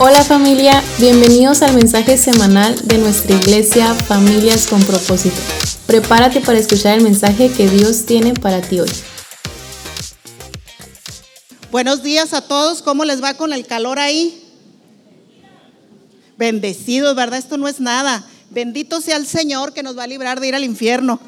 Hola familia, bienvenidos al mensaje semanal de nuestra iglesia Familias con propósito. Prepárate para escuchar el mensaje que Dios tiene para ti hoy. Buenos días a todos, ¿cómo les va con el calor ahí? Bendecidos, ¿verdad? Esto no es nada. Bendito sea el Señor que nos va a librar de ir al infierno.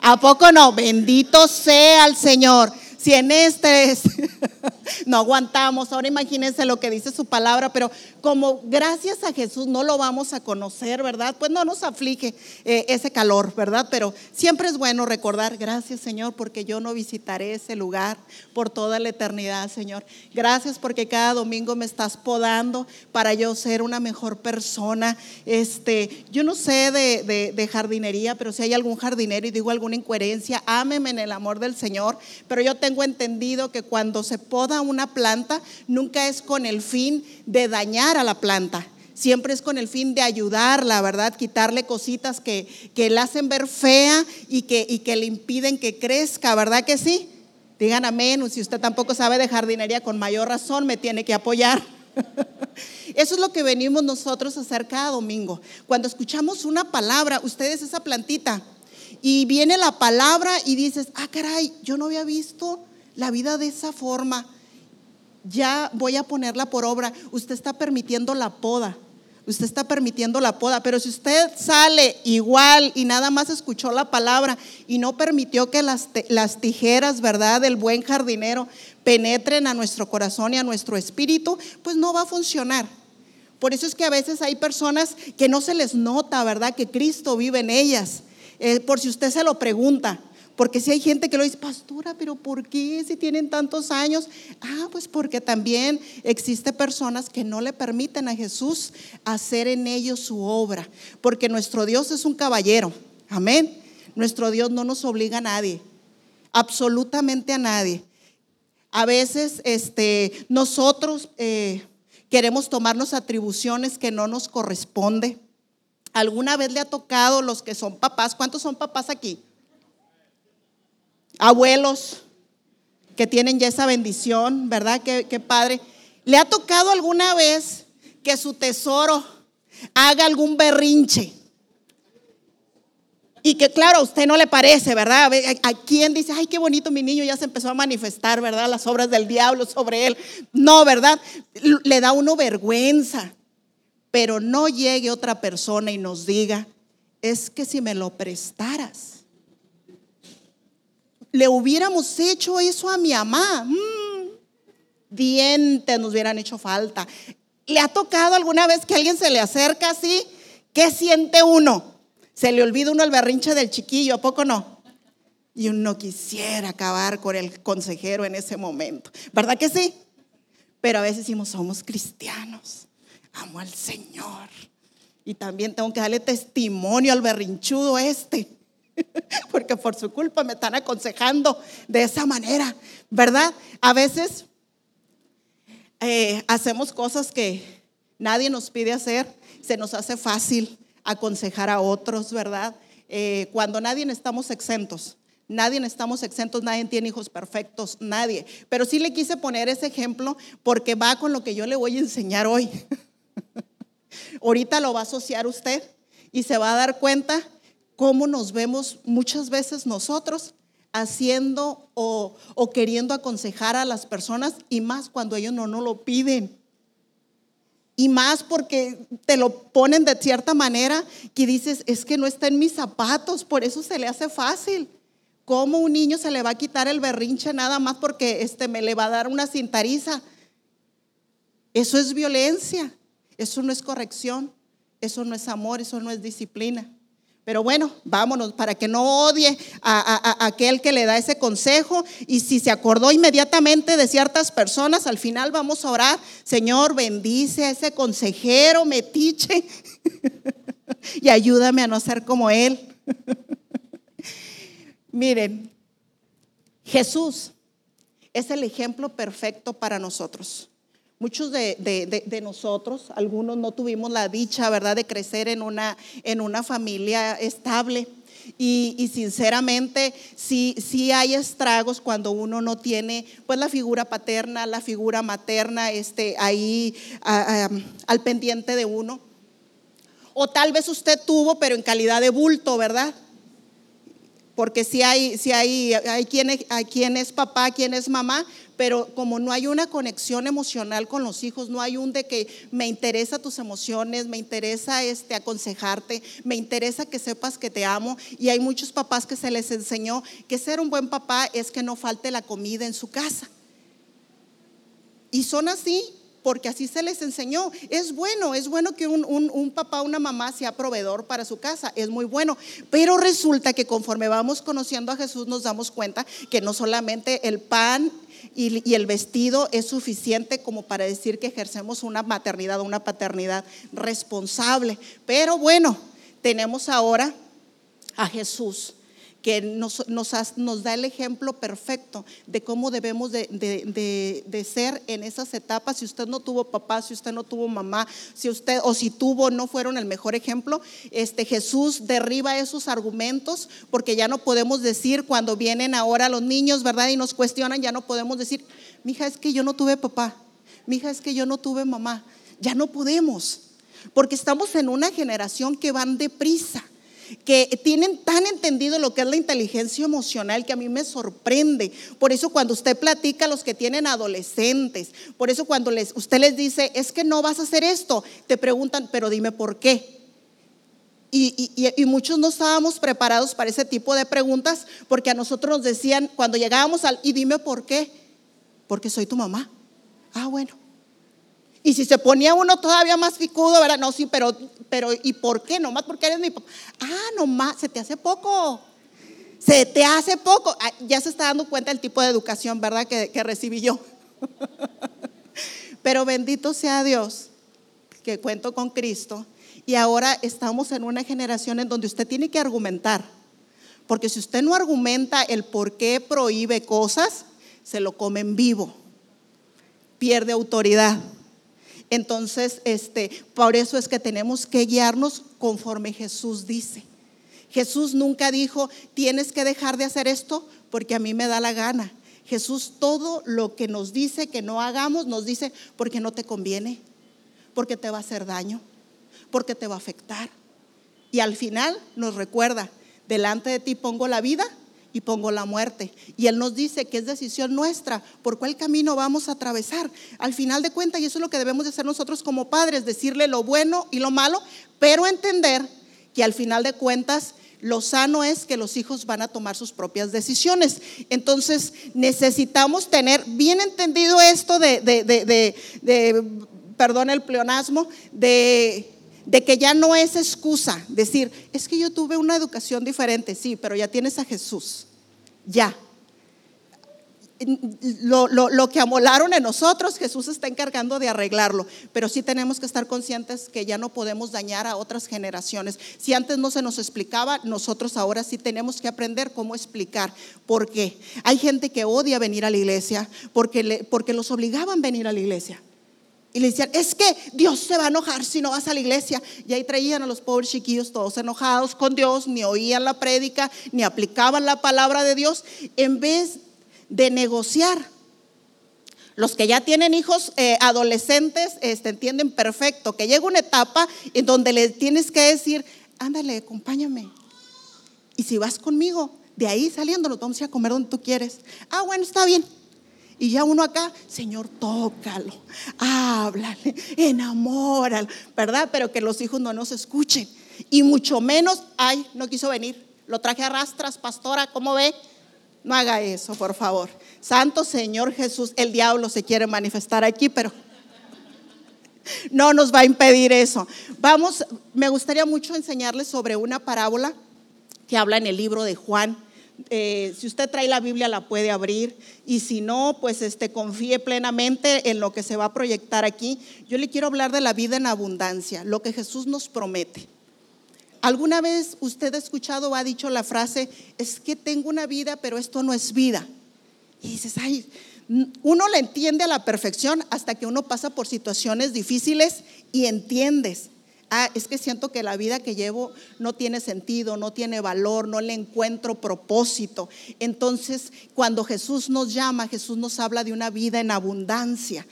¿A poco no? Bendito sea el Señor. Si en este no aguantamos, ahora imagínense lo que dice su palabra, pero como gracias a Jesús no lo vamos a conocer, ¿verdad? Pues no nos aflige eh, ese calor, ¿verdad? Pero siempre es bueno recordar, gracias Señor, porque yo no visitaré ese lugar por toda la eternidad, Señor. Gracias porque cada domingo me estás podando para yo ser una mejor persona. Este, yo no sé de, de jardinería, pero si hay algún jardinero y digo alguna incoherencia, ámeme en el amor del Señor, pero yo tengo entendido que cuando se poda una planta, nunca es con el fin de dañar a la planta. Siempre es con el fin de ayudarla, ¿verdad? Quitarle cositas que, que la hacen ver fea y que, y que le impiden que crezca, ¿verdad que sí? Digan amén. Si usted tampoco sabe de jardinería, con mayor razón me tiene que apoyar. Eso es lo que venimos nosotros a hacer cada domingo. Cuando escuchamos una palabra, ustedes esa plantita, y viene la palabra y dices, ah, caray, yo no había visto la vida de esa forma ya voy a ponerla por obra. Usted está permitiendo la poda. Usted está permitiendo la poda, pero si usted sale igual y nada más escuchó la palabra y no permitió que las, las tijeras, ¿verdad?, del buen jardinero penetren a nuestro corazón y a nuestro espíritu, pues no va a funcionar. Por eso es que a veces hay personas que no se les nota, ¿verdad?, que Cristo vive en ellas. Eh, por si usted se lo pregunta, porque si hay gente que lo dice, pastora, pero ¿por qué si tienen tantos años? Ah, pues porque también existe personas que no le permiten a Jesús hacer en ellos su obra. Porque nuestro Dios es un caballero. Amén. Nuestro Dios no nos obliga a nadie. Absolutamente a nadie. A veces este, nosotros eh, queremos tomarnos atribuciones que no nos corresponde. ¿Alguna vez le ha tocado los que son papás? ¿Cuántos son papás aquí? Abuelos que tienen ya esa bendición, ¿verdad? Qué, padre. ¿Le ha tocado alguna vez que su tesoro haga algún berrinche? Y que claro, a usted no le parece, ¿verdad? ¿A quién dice, ay, qué bonito mi niño ya se empezó a manifestar, ¿verdad? Las obras del diablo sobre él. No, ¿verdad? Le da uno vergüenza. Pero no llegue otra persona y nos diga, es que si me lo prestaras, le hubiéramos hecho eso a mi mamá, mm, dientes nos hubieran hecho falta. ¿Le ha tocado alguna vez que alguien se le acerca así? ¿Qué siente uno? Se le olvida uno el berrinche del chiquillo, ¿a poco no? Y uno quisiera acabar con el consejero en ese momento. ¿Verdad que sí? Pero a veces decimos, somos cristianos, amo al Señor. Y también tengo que darle testimonio al berrinchudo este. porque por su culpa me están aconsejando de esa manera, ¿verdad? A veces eh, hacemos cosas que nadie nos pide hacer, se nos hace fácil aconsejar a otros, ¿verdad? Eh, cuando nadie estamos exentos. Nadie estamos exentos, nadie tiene hijos perfectos, nadie. Pero sí le quise poner ese ejemplo porque va con lo que yo le voy a enseñar hoy. Ahorita lo va a asociar usted y se va a dar cuenta cómo nos vemos muchas veces nosotros haciendo o, queriendo aconsejar a las personas y más cuando ellos no nos lo piden. Y más porque te lo ponen de cierta manera que dices, es que no está en mis zapatos, por eso se le hace fácil. ¿Cómo un niño se le va a quitar el berrinche nada más porque este, me le va a dar una cintariza? Eso es violencia, eso no es corrección, eso no es amor, eso no es disciplina. Pero bueno, vámonos para que no odie a, aquel que le da ese consejo. Y si se acordó inmediatamente de ciertas personas, al final vamos a orar, Señor, bendice a ese consejero metiche y ayúdame a no ser como él. Miren, Jesús es el ejemplo perfecto para nosotros. Muchos de, nosotros, algunos no tuvimos la dicha, ¿verdad?, de crecer en una, en una familia estable. Y, sinceramente, sí, sí, hay estragos cuando uno no tiene pues la figura paterna, la figura materna este, ahí al pendiente de uno. O tal vez usted tuvo, pero en calidad de bulto, ¿verdad? Porque si hay, si hay, hay, quien, hay quien es papá, quien es mamá, pero como no hay una conexión emocional con los hijos, no hay un de que me interesa tus emociones, me interesa este aconsejarte, me interesa que sepas que te amo y hay muchos papás que se les enseñó que ser un buen papá es que no falte la comida en su casa. Y son así porque así se les enseñó. Es bueno, es bueno que un, un, un, papá, una mamá sea proveedor para su casa, es muy bueno. Pero resulta que conforme vamos conociendo a Jesús nos damos cuenta que no solamente el pan y, el vestido es suficiente como para decir que ejercemos una maternidad, una paternidad responsable. Pero bueno, tenemos ahora a Jesús que nos, nos, da el ejemplo perfecto de cómo debemos de, ser en esas etapas. Si usted no tuvo papá, si usted no tuvo mamá, si usted o si tuvo no fueron el mejor ejemplo, este Jesús derriba esos argumentos porque ya no podemos decir cuando vienen ahora los niños, ¿verdad? Y nos cuestionan, ya no podemos decir, mija, es que yo no tuve papá, mija, es que yo no tuve mamá. Ya no podemos, porque estamos en una generación que van deprisa que tienen tan entendido lo que es la inteligencia emocional que a mí me sorprende. Por eso cuando usted platica a los que tienen adolescentes, por eso cuando les, usted les dice, es que no vas a hacer esto, te preguntan, pero dime por qué. Y, y, muchos no estábamos preparados para ese tipo de preguntas porque a nosotros nos decían cuando llegábamos al, y dime por qué, porque soy tu mamá. Ah, bueno. Y si se ponía uno todavía más ficudo, ¿verdad? No, sí, pero, pero ¿y por qué? Nomás porque eres mi papá. Ah, nomás, se te hace poco. Se te hace poco. Ah, ya se está dando cuenta del tipo de educación, ¿verdad? Que, que recibí yo. pero bendito sea Dios que cuento con Cristo. Y ahora estamos en una generación en donde usted tiene que argumentar. Porque si usted no argumenta el por qué prohíbe cosas, se lo come en vivo. Pierde autoridad. Entonces, este, por eso es que tenemos que guiarnos conforme Jesús dice. Jesús nunca dijo, tienes que dejar de hacer esto porque a mí me da la gana. Jesús todo lo que nos dice que no hagamos, nos dice porque no te conviene, porque te va a hacer daño, porque te va a afectar. Y al final nos recuerda, delante de ti pongo la vida y pongo la muerte. Y Él nos dice que es decisión nuestra por cuál camino vamos a atravesar. Al final de cuentas, y eso es lo que debemos de hacer nosotros como padres, decirle lo bueno y lo malo, pero entender que al final de cuentas lo sano es que los hijos van a tomar sus propias decisiones. Entonces necesitamos tener bien entendido esto de, de, de, de perdón el pleonasmo, de de que ya no es excusa decir, es que yo tuve una educación diferente, sí, pero ya tienes a Jesús, ya. Lo, lo, que amolaron en nosotros, Jesús está encargando de arreglarlo, pero sí tenemos que estar conscientes que ya no podemos dañar a otras generaciones. Si antes no se nos explicaba, nosotros ahora sí tenemos que aprender cómo explicar. ¿Por qué? Hay gente que odia venir a la iglesia porque, le, porque los obligaban a venir a la iglesia. Y le decían, es que Dios se va a enojar si no vas a la iglesia. Y ahí traían a los pobres chiquillos todos enojados con Dios, ni oían la prédica, ni aplicaban la palabra de Dios, en vez de negociar. Los que ya tienen hijos eh, adolescentes este, entienden perfecto que llega una etapa en donde le tienes que decir, ándale, acompáñame. Y si vas conmigo, de ahí saliendo nos vamos a comer donde tú quieres. Ah, bueno, está bien. Y ya uno acá, Señor, tócalo, háblale, enamóralo, ¿verdad? Pero que los hijos no nos escuchen. Y mucho menos, ay, no quiso venir. Lo traje a rastras, pastora, ¿cómo ve? No haga eso, por favor. Santo Señor Jesús, el diablo se quiere manifestar aquí, pero no nos va a impedir eso. Vamos, me gustaría mucho enseñarles sobre una parábola que habla en el libro de Juan eh, si usted trae la Biblia la puede abrir y si no, pues este, confíe plenamente en lo que se va a proyectar aquí. Yo le quiero hablar de la vida en abundancia, lo que Jesús nos promete. ¿Alguna vez usted ha escuchado o ha dicho la frase, es que tengo una vida, pero esto no es vida? Y dices, ay, Uno la entiende a la perfección hasta que uno pasa por situaciones difíciles y entiendes. Ah, es que siento que la vida que llevo no tiene sentido, no tiene valor, no le encuentro propósito. Entonces, cuando Jesús nos llama, Jesús nos habla de una vida en abundancia.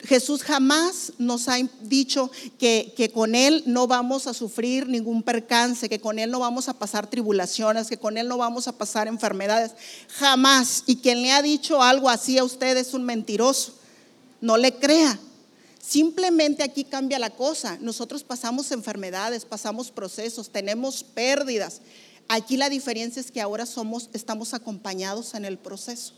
Jesús jamás nos ha dicho que, que, con Él no vamos a sufrir ningún percance, que con Él no vamos a pasar tribulaciones, que con Él no vamos a pasar enfermedades. Jamás. Y quien le ha dicho algo así a usted es un mentiroso. No le crea. Simplemente aquí cambia la cosa. Nosotros pasamos enfermedades, pasamos procesos, tenemos pérdidas. Aquí la diferencia es que ahora somos, estamos acompañados en el proceso.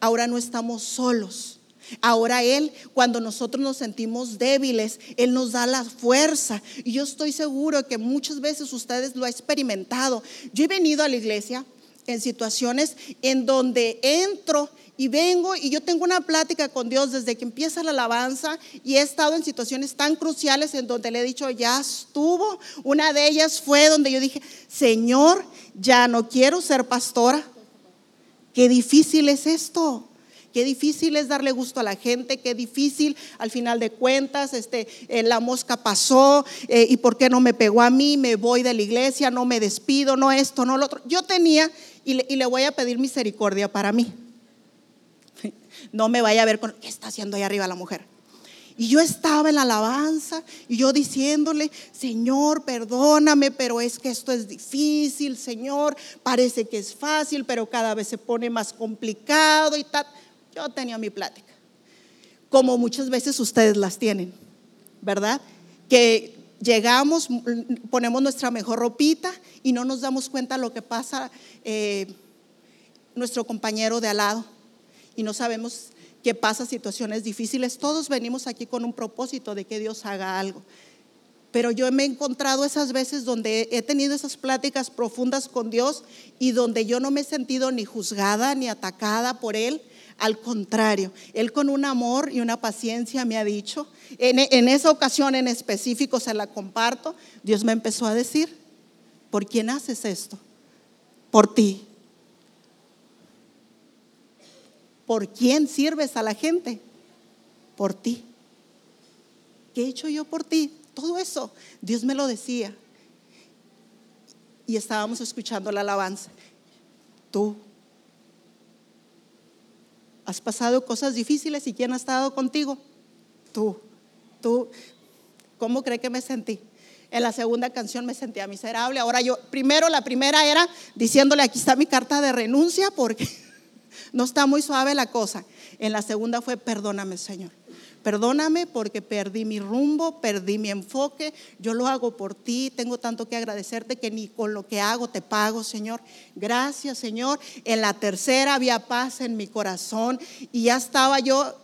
Ahora no estamos solos Ahora Él, cuando nosotros nos sentimos débiles, Él nos da la fuerza. Y yo estoy seguro que muchas veces ustedes lo han experimentado. Yo he venido a la iglesia en situaciones en donde entro y vengo y yo tengo una plática con Dios desde que empieza la alabanza y he estado en situaciones tan cruciales en donde le he dicho, ya estuvo. Una de ellas fue donde yo dije, Señor, ya no quiero ser pastora. Qué difícil es esto. Qué difícil es darle gusto a la gente, qué difícil al final de cuentas, este, eh, la mosca pasó eh, y por qué no me pegó a mí, me voy de la iglesia, no me despido, no esto, no lo otro. Yo tenía y le, y le voy a pedir misericordia para mí. No me vaya a ver con, ¿qué está haciendo ahí arriba la mujer? Y yo estaba en la alabanza y yo diciéndole, Señor, perdóname, pero es que esto es difícil, Señor, parece que es fácil, pero cada vez se pone más complicado y tal. Yo tenía mi plática, como muchas veces ustedes las tienen, ¿verdad? Que llegamos, ponemos nuestra mejor ropita y no nos damos cuenta lo que pasa eh, nuestro compañero de al lado y no sabemos qué pasa situaciones difíciles. Todos venimos aquí con un propósito de que Dios haga algo. Pero yo me he encontrado esas veces donde he tenido esas pláticas profundas con Dios y donde yo no me he sentido ni juzgada ni atacada por Él, al contrario, Él con un amor y una paciencia me ha dicho, en, esa ocasión en específico se la comparto, Dios me empezó a decir, ¿por quién haces esto? Por ti. ¿Por quién sirves a la gente? Por ti. ¿Qué he hecho yo por ti? Todo eso, Dios me lo decía. Y estábamos escuchando la alabanza. Tú Has pasado cosas difíciles y ¿quién ha estado contigo? Tú. Tú. ¿Cómo cree que me sentí? En la segunda canción me sentía miserable. Ahora yo, primero la primera era diciéndole, aquí está mi carta de renuncia porque no está muy suave la cosa. En la segunda fue, perdóname Señor. Perdóname porque perdí mi rumbo, perdí mi enfoque. Yo lo hago por ti. Tengo tanto que agradecerte que ni con lo que hago te pago, Señor. Gracias, Señor. En la tercera había paz en mi corazón y ya estaba yo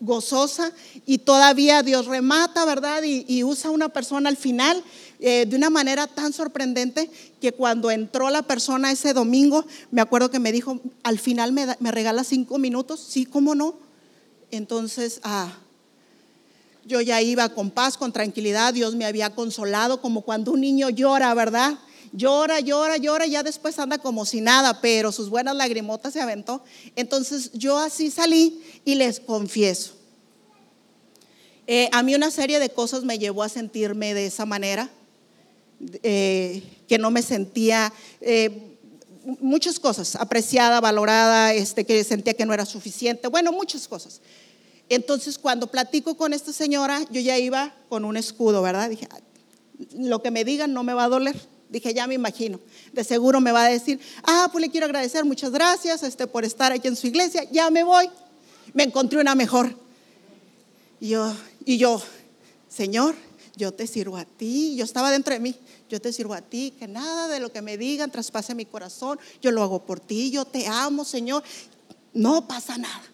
gozosa y todavía Dios remata, ¿verdad? Y, usa una persona al final eh, de una manera tan sorprendente que cuando entró la persona ese domingo, me acuerdo que me dijo, al final me, regala cinco minutos, sí, ¿cómo no? Entonces, ah, yo ya iba con paz, con tranquilidad, Dios me había consolado como cuando un niño llora, ¿verdad? Llora, llora, llora, ya después anda como si nada, pero sus buenas lagrimotas se aventó. Entonces yo así salí y les confieso. Eh, a mí una serie de cosas me llevó a sentirme de esa manera, eh, que no me sentía, eh, muchas cosas, apreciada, valorada, este, que sentía que no era suficiente, bueno, muchas cosas. Entonces, cuando platico con esta señora, yo ya iba con un escudo, ¿verdad? Dije, lo que me digan no me va a doler. Dije, ya me imagino. De seguro me va a decir, ah, pues le quiero agradecer, muchas gracias este, por estar aquí en su iglesia, ya me voy. Me encontré una mejor. Yo, y yo, Señor, yo te sirvo a ti. Yo estaba dentro de mí, yo te sirvo a ti, que nada de lo que me digan traspase mi corazón. Yo lo hago por ti, yo te amo, Señor. No pasa nada.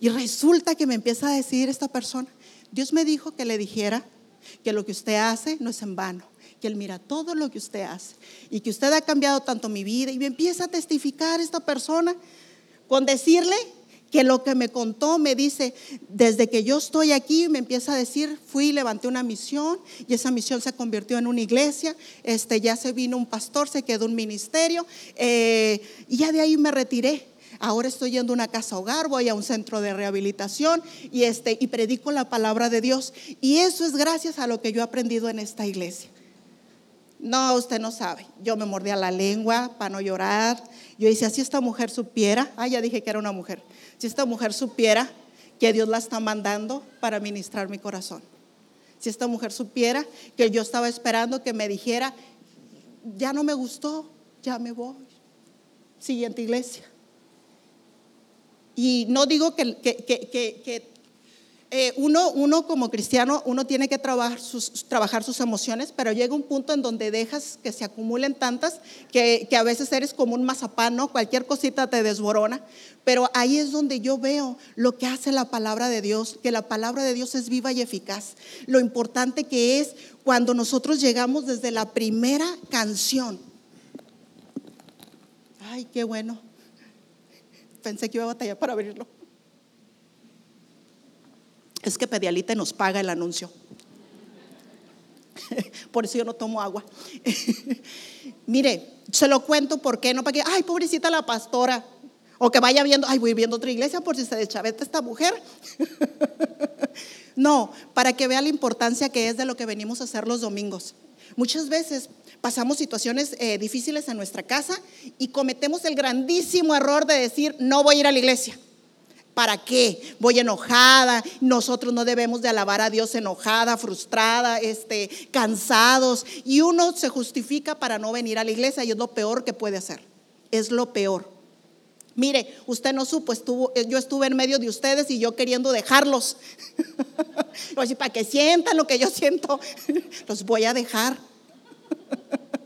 Y resulta que me empieza a decir esta persona, Dios me dijo que le dijera que lo que usted hace no es en vano, que Él mira todo lo que usted hace y que usted ha cambiado tanto mi vida. Y me empieza a testificar esta persona con decirle que lo que me contó me dice, desde que yo estoy aquí, me empieza a decir, fui, levanté una misión y esa misión se convirtió en una iglesia, este, ya se vino un pastor, se quedó un ministerio eh, y ya de ahí me retiré Ahora estoy yendo a una casa hogar, voy a un centro de rehabilitación y, este, y predico la palabra de Dios. Y eso es gracias a lo que yo he aprendido en esta iglesia. No, usted no sabe. Yo me mordía la lengua para no llorar. Yo decía, si esta mujer supiera, ah, ya dije que era una mujer, si esta mujer supiera que Dios la está mandando para ministrar mi corazón. Si esta mujer supiera que yo estaba esperando que me dijera, ya no me gustó, ya me voy. Siguiente iglesia. Y no digo que, eh, uno, uno, como cristiano, uno tiene que trabajar sus, emociones, pero llega un punto en donde dejas que se acumulen tantas que, que, a veces eres como un mazapán, ¿no? Cualquier cosita te desborona. Pero ahí es donde yo veo lo que hace la palabra de Dios, que la palabra de Dios es viva y eficaz. Lo importante que es cuando nosotros llegamos desde la primera canción. Ay, qué bueno. Pensé que iba a batallar para abrirlo. Es que Pedialite nos paga el anuncio. Por eso yo no tomo agua. Mire, se lo cuento porque no para que, ay, pobrecita la pastora. O que vaya viendo, ay, voy viendo otra iglesia por si se deschaveta esta mujer. no, para que vea la importancia que es de lo que venimos a hacer los domingos. Muchas veces pasamos situaciones eh, difíciles en nuestra casa y cometemos el grandísimo error de decir, no voy a ir a la iglesia. ¿Para qué? Voy enojada. Nosotros no debemos de alabar a Dios enojada, frustrada, este, cansados. Y uno se justifica para no venir a la iglesia y es lo peor que puede hacer. Es lo peor. Mire, usted no supo, estuvo, yo estuve en medio de ustedes y yo queriendo dejarlos. para que sientan lo que yo siento, los voy a dejar.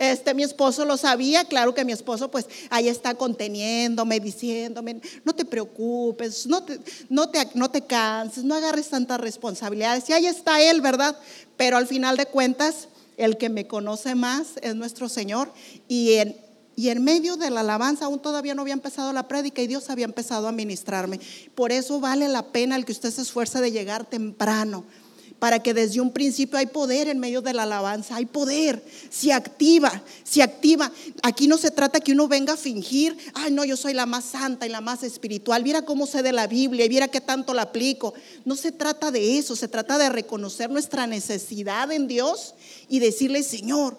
Este, mi esposo lo sabía, claro que mi esposo pues ahí está conteniéndome, diciéndome, no te preocupes, no te, no te, no te canses, no agarres tantas responsabilidades. Y ahí está él, ¿verdad? Pero al final de cuentas, el que me conoce más es nuestro Señor y en, y en medio de la alabanza aún todavía no había empezado la prédica y Dios había empezado a ministrarme. Por eso vale la pena el que usted se esfuerce de llegar temprano para que desde un principio hay poder en medio de la alabanza, hay poder, se activa, se activa. Aquí no se trata que uno venga a fingir, ay no, yo soy la más santa y la más espiritual, mira cómo sé de la Biblia y mira qué tanto la aplico. No se trata de eso, se trata de reconocer nuestra necesidad en Dios y decirle, Señor,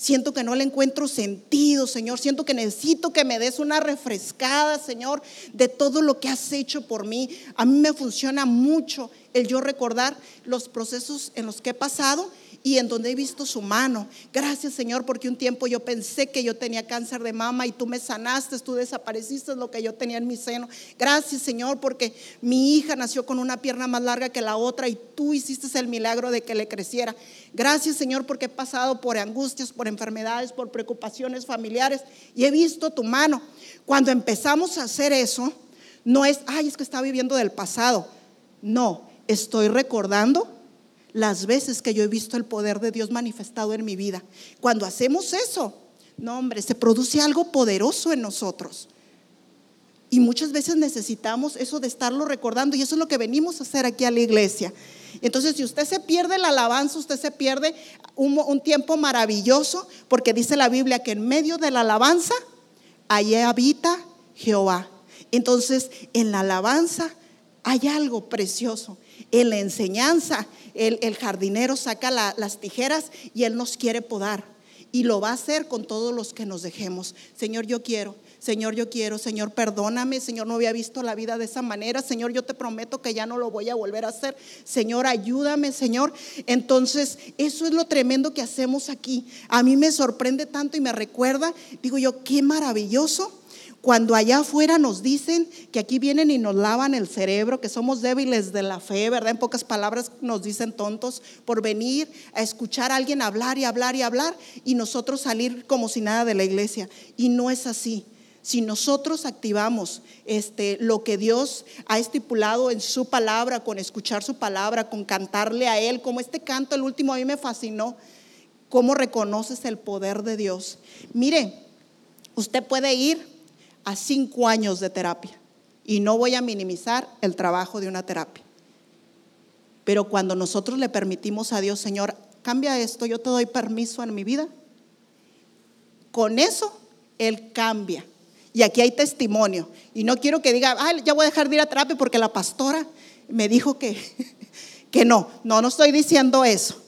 Siento que no le encuentro sentido, Señor. Siento que necesito que me des una refrescada, Señor, de todo lo que has hecho por mí. A mí me funciona mucho el yo recordar los procesos en los que he pasado y en donde he visto su mano. Gracias Señor porque un tiempo yo pensé que yo tenía cáncer de mama y tú me sanaste, tú desapareciste lo que yo tenía en mi seno. Gracias Señor porque mi hija nació con una pierna más larga que la otra y tú hiciste el milagro de que le creciera. Gracias Señor porque he pasado por angustias, por enfermedades, por preocupaciones familiares y he visto tu mano. Cuando empezamos a hacer eso, no es, ay, es que está viviendo del pasado. No, estoy recordando las veces que yo he visto el poder de Dios manifestado en mi vida. Cuando hacemos eso, no hombre, se produce algo poderoso en nosotros. Y muchas veces necesitamos eso de estarlo recordando y eso es lo que venimos a hacer aquí a la iglesia. Entonces, si usted se pierde la alabanza, usted se pierde un, un tiempo maravilloso, porque dice la Biblia que en medio de la alabanza, allí habita Jehová. Entonces, en la alabanza hay algo precioso. En la enseñanza el, jardinero saca las tijeras y Él nos quiere podar. Y lo va a hacer con todos los que nos dejemos. Señor, yo quiero. Señor, yo quiero, Señor, perdóname, Señor, no había visto la vida de esa manera, Señor, yo te prometo que ya no lo voy a volver a hacer, Señor, ayúdame, Señor. Entonces, eso es lo tremendo que hacemos aquí. A mí me sorprende tanto y me recuerda, digo yo, qué maravilloso cuando allá afuera nos dicen que aquí vienen y nos lavan el cerebro, que somos débiles de la fe, ¿verdad? En pocas palabras nos dicen tontos por venir a escuchar a alguien hablar y hablar y hablar y nosotros salir como si nada de la iglesia. Y no es así. Si nosotros activamos este, lo que Dios ha estipulado en su palabra, con escuchar su palabra, con cantarle a Él, como este canto, el último a mí me fascinó, cómo reconoces el poder de Dios. Mire, usted puede ir a cinco años de terapia. Y no voy a minimizar el trabajo de una terapia. Pero cuando nosotros le permitimos a Dios, Señor, cambia esto, yo te doy permiso en mi vida, con eso Él cambia. Y aquí hay testimonio. Y no quiero que diga, ah, ya voy a dejar de ir a terapia porque la pastora me dijo que, que no. No, no estoy diciendo eso.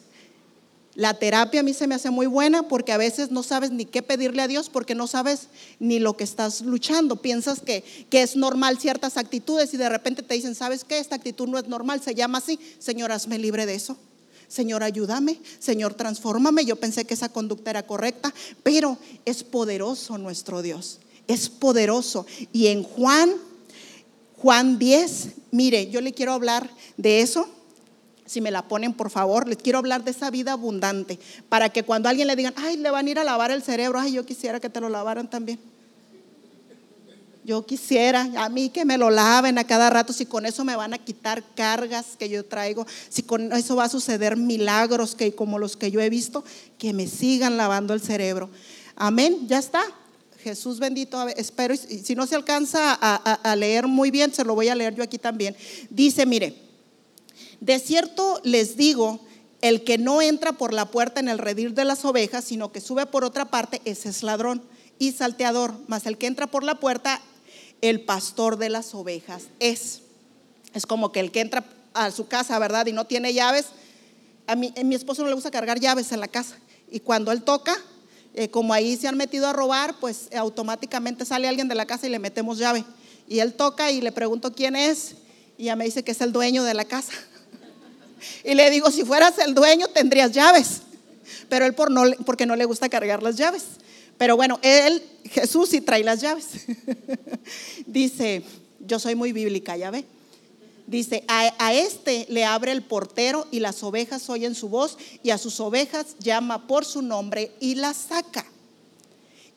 La terapia a mí se me hace muy buena porque a veces no sabes ni qué pedirle a Dios porque no sabes ni lo que estás luchando. Piensas que, que, es normal ciertas actitudes y de repente te dicen, ¿sabes qué? Esta actitud no es normal, se llama así. Señor, hazme libre de eso. Señor, ayúdame. Señor, transfórmame. Yo pensé que esa conducta era correcta, pero es poderoso nuestro Dios. Es poderoso. Y en Juan, Juan 10, mire, yo le quiero hablar de eso si me la ponen por favor, les quiero hablar de esa vida abundante, para que cuando alguien le digan, ay, le van a ir a lavar el cerebro, ay, yo quisiera que te lo lavaran también. Yo quisiera, a mí que me lo laven a cada rato, si con eso me van a quitar cargas que yo traigo, si con eso va a suceder milagros que como los que yo he visto, que me sigan lavando el cerebro. Amén, ya está. Jesús bendito, espero, si no se alcanza a, a leer muy bien, se lo voy a leer yo aquí también. Dice, mire, de cierto les digo, el que no entra por la puerta en el redil de las ovejas, sino que sube por otra parte, ese es ladrón y salteador. Mas el que entra por la puerta, el pastor de las ovejas es. Es como que el que entra a su casa, ¿verdad? Y no tiene llaves. A a mi esposo no le gusta cargar llaves en la casa. Y cuando él toca, eh, como ahí se han metido a robar, pues automáticamente sale alguien de la casa y le metemos llave. Y él toca y le pregunto quién es. Y ya me dice que es el dueño de la casa. Y le digo, si fueras el dueño tendrías llaves. Pero él por no, porque no le gusta cargar las llaves. Pero bueno, él, Jesús sí trae las llaves. Dice, yo soy muy bíblica, ya ve. Dice, a, a, este le abre el portero y las ovejas oyen su voz y a sus ovejas llama por su nombre y las saca.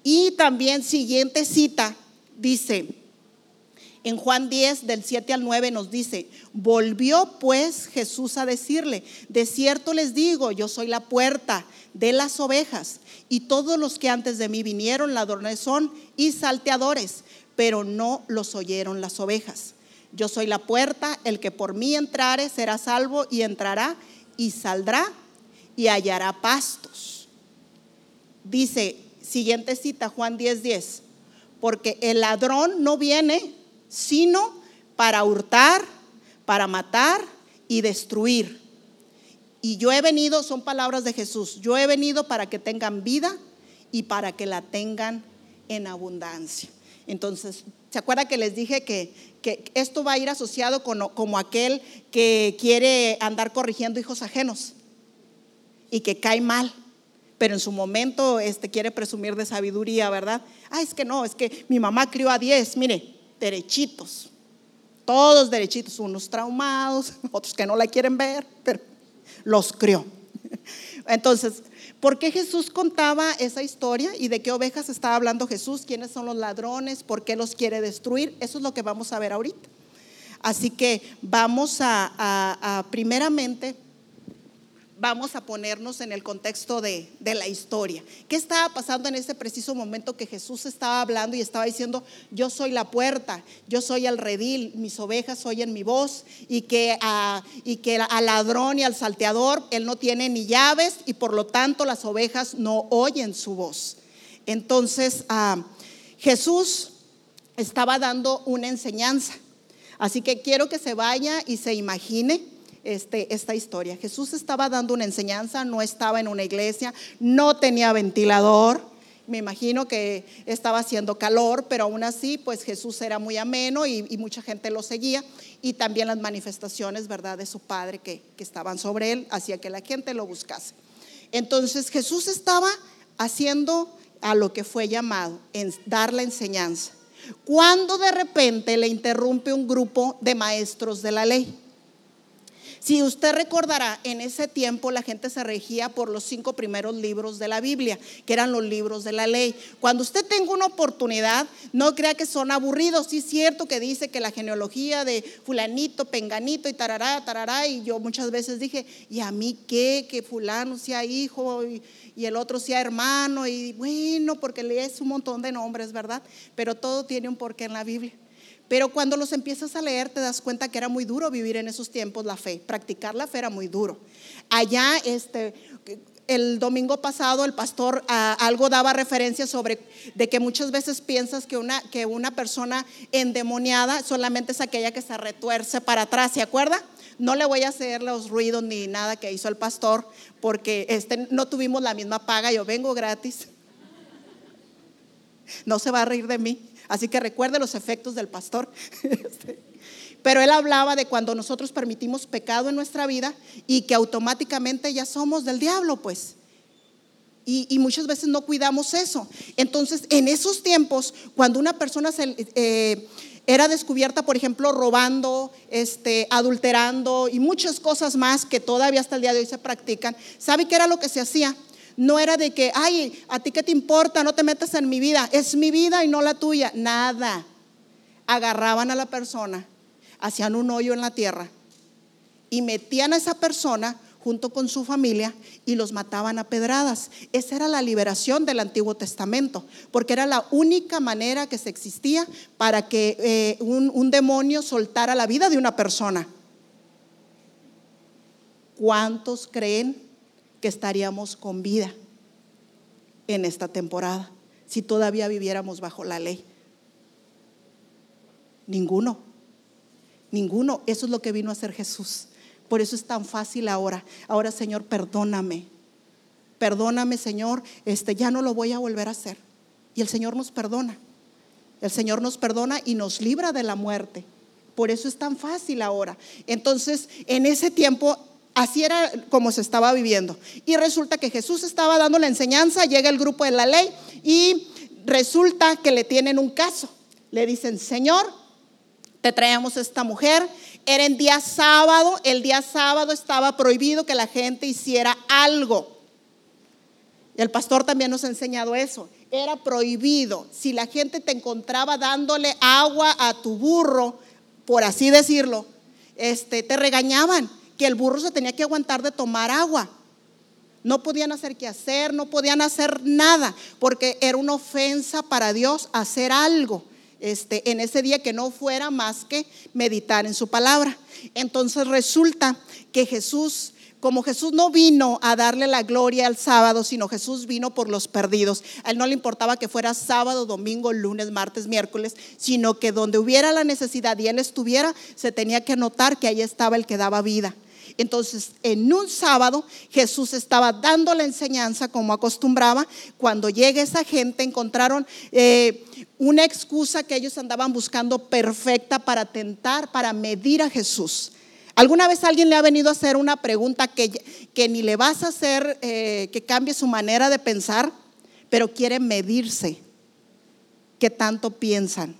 Y también siguiente cita, dice, en Juan 10, del 7 al 9 nos dice, volvió pues Jesús a decirle, de cierto les digo, yo soy la puerta de las ovejas, y todos los que antes de mí vinieron ladrones son y salteadores, pero no los oyeron las ovejas. Yo soy la puerta, el que por mí entrare será salvo y entrará y saldrá y hallará pastos. Dice, siguiente cita, Juan 10, 10, porque el ladrón no viene sino para hurtar, para matar y destruir. Y yo he venido, son palabras de Jesús, yo he venido para que tengan vida y para que la tengan en abundancia. Entonces, ¿se acuerda que les dije que, que esto va a ir asociado con, como aquel que quiere andar corrigiendo hijos ajenos y que cae mal? pero en su momento este, quiere presumir de sabiduría, ¿verdad? Ah, es que no, es que mi mamá crió a 10, mire, derechitos, todos derechitos, unos traumados, otros que no la quieren ver, pero los crió. Entonces, ¿por qué Jesús contaba esa historia y de qué ovejas estaba hablando Jesús? ¿Quiénes son los ladrones? ¿Por qué los quiere destruir? Eso es lo que vamos a ver ahorita. Así que vamos a, a primeramente vamos a ponernos en el contexto de, la historia. ¿Qué estaba pasando en ese preciso momento que Jesús estaba hablando y estaba diciendo, yo soy la puerta, yo soy el redil, mis ovejas oyen mi voz y que, al ladrón y al salteador él no tiene ni llaves y por lo tanto las ovejas no oyen su voz? Entonces Jesús estaba dando una enseñanza. Así que quiero que se vaya y se imagine este, esta historia. Jesús estaba dando una enseñanza, no estaba en una iglesia, no tenía ventilador. Me imagino que estaba haciendo calor, pero aún así, pues Jesús era muy ameno y, mucha gente lo seguía. Y también las manifestaciones, ¿verdad?, de su Padre que, que estaban sobre él, hacía que la gente lo buscase. Entonces Jesús estaba haciendo a lo que fue llamado, en dar la enseñanza. Cuando de repente le interrumpe un grupo de maestros de la ley. Si usted recordará, en ese tiempo la gente se regía por los cinco primeros libros de la Biblia, que eran los libros de la ley. Cuando usted tenga una oportunidad, no crea que son aburridos. Sí es cierto que dice que la genealogía de fulanito, penganito y tarará, tarará, y yo muchas veces dije, ¿y a mí qué? Que fulano sea hijo y, y el otro sea hermano, y bueno, porque lees un montón de nombres, ¿verdad? Pero todo tiene un porqué en la Biblia. Pero cuando los empiezas a leer te das cuenta que era muy duro vivir en esos tiempos la fe, practicar la fe era muy duro. Allá, este, el domingo pasado el pastor ah, algo daba referencia sobre de que muchas veces piensas que una, que una persona endemoniada solamente es aquella que se retuerce para atrás, ¿se acuerda? No le voy a hacer los ruidos ni nada que hizo el pastor porque este, no tuvimos la misma paga, yo vengo gratis. No se va a reír de mí, así que recuerde los efectos del pastor. Pero él hablaba de cuando nosotros permitimos pecado en nuestra vida y que automáticamente ya somos del diablo, pues. Y, muchas veces no cuidamos eso. Entonces, en esos tiempos, cuando una persona eh, era descubierta, por ejemplo, robando, este, adulterando y muchas cosas más que todavía hasta el día de hoy se practican, ¿sabe qué era lo que se hacía? No era de que, ay, a ti qué te importa, no te metas en mi vida, es mi vida y no la tuya. Nada. Agarraban a la persona hacían un hoyo en la tierra y metían a esa persona junto con su familia y los mataban a pedradas. Esa era la liberación del Antiguo Testamento, porque era la única manera que se existía para que eh, un, un demonio soltara la vida de una persona. ¿Cuántos creen que estaríamos con vida en esta temporada si todavía viviéramos bajo la ley? Ninguno. Ninguno. Eso es lo que vino a hacer Jesús. Por eso es tan fácil ahora. Ahora, Señor, perdóname. Perdóname, Señor. Este ya no lo voy a volver a hacer. Y el Señor nos perdona. El Señor nos perdona y nos libra de la muerte. Por eso es tan fácil ahora. Entonces, en ese tiempo Así era como se estaba viviendo. Y resulta que Jesús estaba dando la enseñanza, llega el grupo de la ley y resulta que le tienen un caso. Le dicen, Señor, te traemos esta mujer. Era en día sábado, el día sábado estaba prohibido que la gente hiciera algo. Y el pastor también nos ha enseñado eso. Era prohibido. Si la gente te encontraba dándole agua a tu burro, por así decirlo, este, te regañaban que el burro se tenía que aguantar de tomar agua. No podían hacer qué hacer, no podían hacer nada, porque era una ofensa para Dios hacer algo este, en ese día que no fuera más que meditar en su palabra. Entonces resulta que Jesús, como Jesús no vino a darle la gloria al sábado, sino Jesús vino por los perdidos. A él no le importaba que fuera sábado, domingo, lunes, martes, miércoles, sino que donde hubiera la necesidad y él estuviera, se tenía que notar que ahí estaba el que daba vida. Entonces, en un sábado, Jesús estaba dando la enseñanza como acostumbraba. Cuando llega esa gente, encontraron eh, una excusa que ellos andaban buscando perfecta para tentar, para medir a Jesús. ¿Alguna vez alguien le ha venido a hacer una pregunta que, que ni le vas a hacer eh, que cambie su manera de pensar, pero quiere medirse? ¿Qué tanto piensan?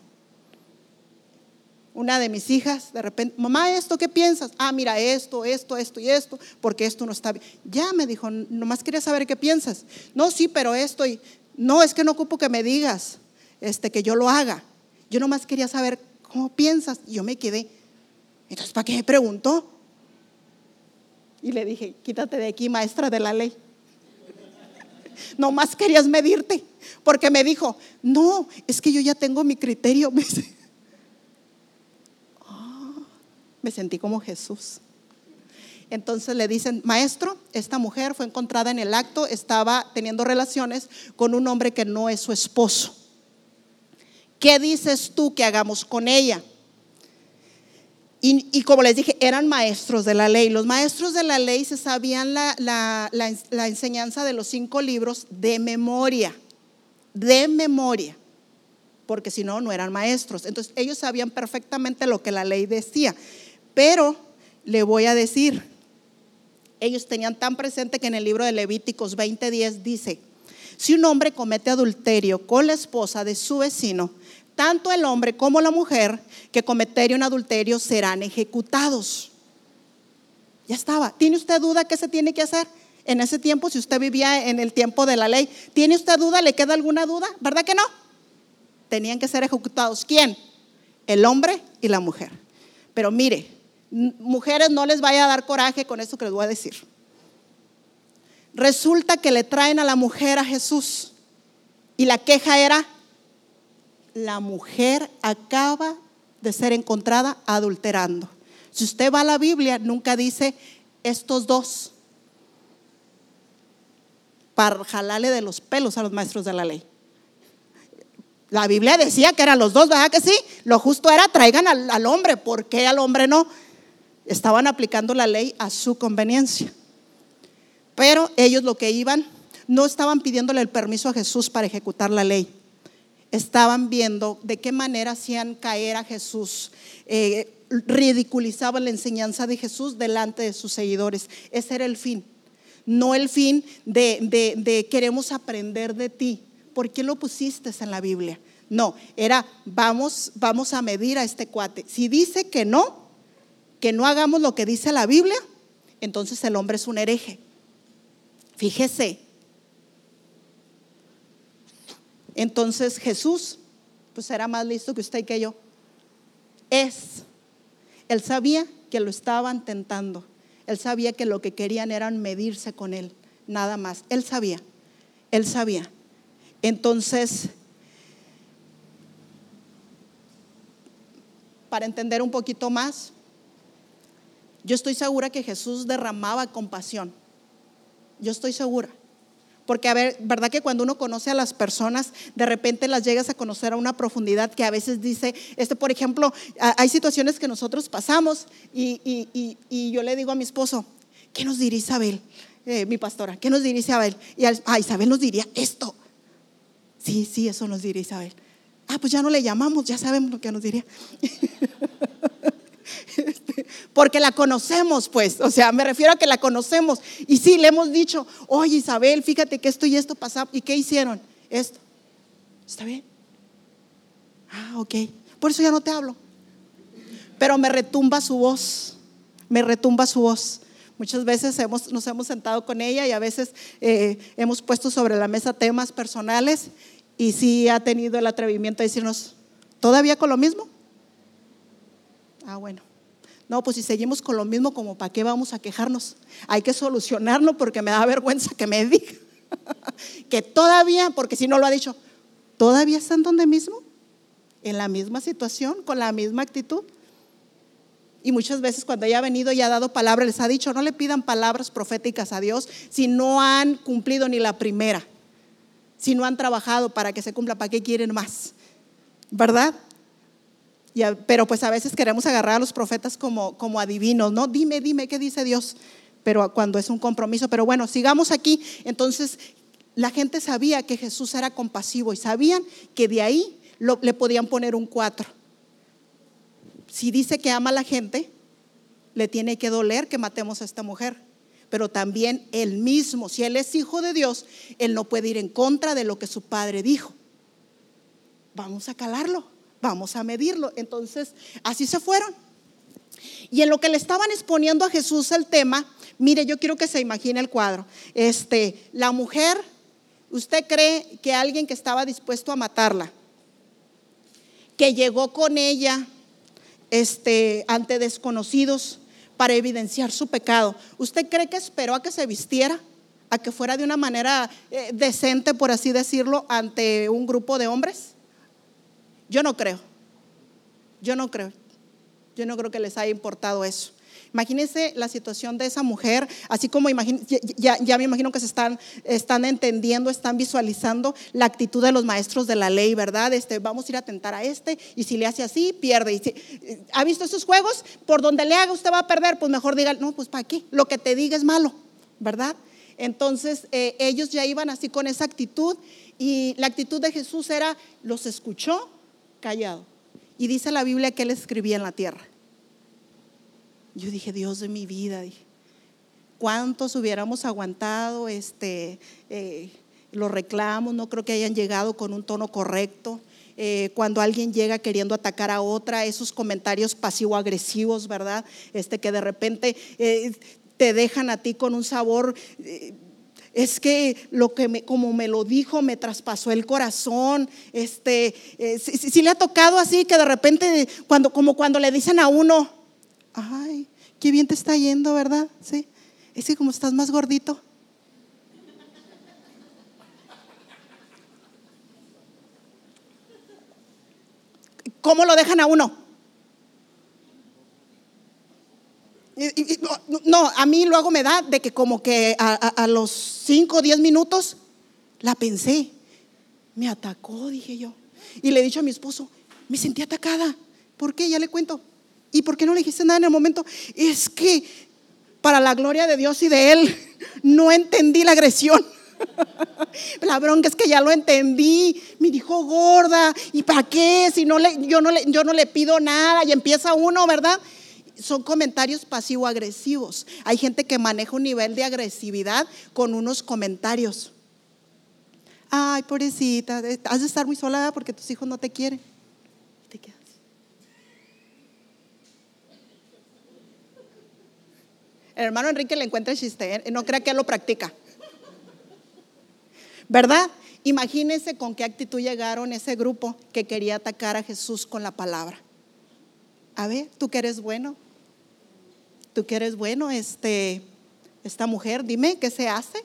una de mis hijas, de repente, mamá, ¿esto qué piensas? Ah, mira, esto, esto, esto y esto, porque esto no está bien. Ya me dijo, nomás quería saber qué piensas. No, sí, pero esto y no, es que no ocupo que me digas este, que yo lo haga. Yo nomás quería saber cómo piensas. Y yo me quedé. Entonces, ¿para qué me preguntó? Y le dije, quítate de aquí, maestra de la ley. Nomás querías medirte, porque me dijo, no, es que yo ya tengo mi criterio. Me dice, me sentí como Jesús. Entonces le dicen, maestro, esta mujer fue encontrada en el acto, estaba teniendo relaciones con un hombre que no es su esposo. ¿Qué dices tú que hagamos con ella? Y, como les dije, eran maestros de la ley. Los maestros de la ley se sabían la, la enseñanza de los cinco libros de memoria, de memoria porque si no, no eran maestros. Entonces ellos sabían perfectamente lo que la ley decía. Pero le voy a decir, ellos tenían tan presente que en el libro de Levíticos 20:10 dice, si un hombre comete adulterio con la esposa de su vecino, tanto el hombre como la mujer que cometería un adulterio serán ejecutados. Ya estaba. ¿Tiene usted duda qué se tiene que hacer? En ese tiempo, si usted vivía en el tiempo de la ley, ¿tiene usted duda? ¿Le queda alguna duda? ¿Verdad que no? Tenían que ser ejecutados. ¿Quién? El hombre y la mujer. Pero mire, mujeres no les vaya a dar coraje con eso que les voy a decir. Resulta que le traen a la mujer a Jesús y la queja era, la mujer acaba de ser encontrada adulterando. Si usted va a la Biblia, nunca dice estos dos. para jalarle de los pelos a los maestros de la ley. La Biblia decía que eran los dos, ¿verdad que sí? Lo justo era traigan al, al hombre, ¿por qué al hombre no? Estaban aplicando la ley a su conveniencia. Pero ellos lo que iban, no estaban pidiéndole el permiso a Jesús para ejecutar la ley. Estaban viendo de qué manera hacían caer a Jesús, eh, ridiculizaban la enseñanza de Jesús delante de sus seguidores. Ese era el fin. No el fin de, queremos aprender de ti. ¿Por qué lo pusiste en la Biblia? No, era vamos, vamos a medir a este cuate. Si dice que no, que no hagamos lo que dice la Biblia, entonces el hombre es un hereje. Fíjese. Entonces Jesús, pues era más listo que usted y que yo. Es. Él sabía que lo estaban tentando. Él sabía que lo que querían era medirse con él, nada más. Él sabía. Él sabía. Entonces, para entender un poquito más, yo estoy segura que Jesús derramaba compasión. Yo estoy segura. Porque, a ver, ¿verdad que cuando uno conoce a las personas, de repente las llegas a conocer a una profundidad que a veces dice, este, por ejemplo, hay situaciones que nosotros pasamos y, y, y, yo le digo a mi esposo, ¿qué nos diría Isabel? Eh, mi pastora, ¿qué nos diría Isabel? Y a Isabel nos diría esto. Sí, sí, eso nos diría Isabel. Ah, pues ya no le llamamos, ya sabemos lo que nos diría. porque la conocemos, pues, o sea, me refiero a que la conocemos. Y sí, le hemos dicho, oye Isabel, fíjate que esto y esto pasaba. ¿Y qué hicieron? Esto. ¿Está bien? Ah, ok. Por eso ya no te hablo. Pero me retumba su voz, me retumba su voz. Muchas veces hemos, nos hemos sentado con ella y a veces eh, hemos puesto sobre la mesa temas personales y sí ha tenido el atrevimiento de decirnos, ¿todavía con lo mismo? Ah, bueno. No, pues si seguimos con lo mismo, como para qué vamos a quejarnos. Hay que solucionarlo porque me da vergüenza que me diga que todavía, porque si no lo ha dicho, todavía están donde mismo, en la misma situación, con la misma actitud. Y muchas veces cuando ella ha venido y ha dado palabras, les ha dicho, no le pidan palabras proféticas a Dios si no han cumplido ni la primera, si no han trabajado para que se cumpla, ¿para qué quieren más? ¿Verdad? Pero pues a veces queremos agarrar a los profetas como, como adivinos, ¿no? Dime, dime, ¿qué dice Dios? Pero cuando es un compromiso. Pero bueno, sigamos aquí. Entonces, la gente sabía que Jesús era compasivo y sabían que de ahí le podían poner un cuatro. Si dice que ama a la gente, le tiene que doler que matemos a esta mujer. Pero también él mismo, si él es hijo de Dios, él no puede ir en contra de lo que su padre dijo. Vamos a calarlo vamos a medirlo. Entonces, así se fueron. Y en lo que le estaban exponiendo a Jesús el tema, mire, yo quiero que se imagine el cuadro. Este, la mujer, ¿usted cree que alguien que estaba dispuesto a matarla, que llegó con ella este, ante desconocidos para evidenciar su pecado, ¿usted cree que esperó a que se vistiera? a que fuera de una manera eh, decente, por así decirlo, ante un grupo de hombres? Yo no creo. Yo no creo. Yo no creo que les haya importado eso. Imagínense la situación de esa mujer, así como ya, ya, me imagino que se están, están entendiendo, están visualizando la actitud de los maestros de la ley, ¿verdad? Este, vamos a ir a tentar a este y si le hace así, pierde. Y ¿Ha visto esos juegos? Por donde le haga usted va a perder, pues mejor diga, no, pues para qué, lo que te diga es malo, ¿verdad? Entonces eh, ellos ya iban así con esa actitud y la actitud de Jesús era, los escuchó, callado. Y dice la Biblia que él escribía en la tierra. Yo dije, Dios de mi vida, dije, ¿cuántos hubiéramos aguantado este, eh, los reclamos? No creo que hayan llegado con un tono correcto. Eh, cuando alguien llega queriendo atacar a otra, esos comentarios pasivo-agresivos, ¿verdad? Este que de repente eh, te dejan a ti con un sabor es que lo que me, como me lo dijo me traspasó el corazón. Este, eh, si, le ha tocado así que de repente, cuando, como cuando le dicen a uno, ay, qué bien te está yendo, ¿verdad? Sí. Es que como estás más gordito. ¿Cómo lo dejan a uno? No, a mí luego me da de que como que a, los 5 o 10 minutos la pensé. Me atacó, dije yo. Y le he dicho a mi esposo, me sentí atacada. ¿Por qué? Ya le cuento. ¿Y por qué no le dijiste nada en el momento? Es que para la gloria de Dios y de Él, no entendí la agresión. La bronca es que ya lo entendí. Me dijo gorda. ¿Y para qué? Si no le, yo, no le, yo no le pido nada. Y empieza uno, ¿verdad? Son comentarios pasivo-agresivos. Hay gente que maneja un nivel de agresividad con unos comentarios. Ay, pobrecita, has de estar muy sola porque tus hijos no te quieren. Te quedas. El hermano Enrique le encuentra el chiste, ¿eh? no crea que él lo practica. ¿Verdad? Imagínense con qué actitud llegaron ese grupo que quería atacar a Jesús con la palabra. A ver, tú que eres bueno, tú que eres bueno, este, esta mujer, dime, ¿qué se hace?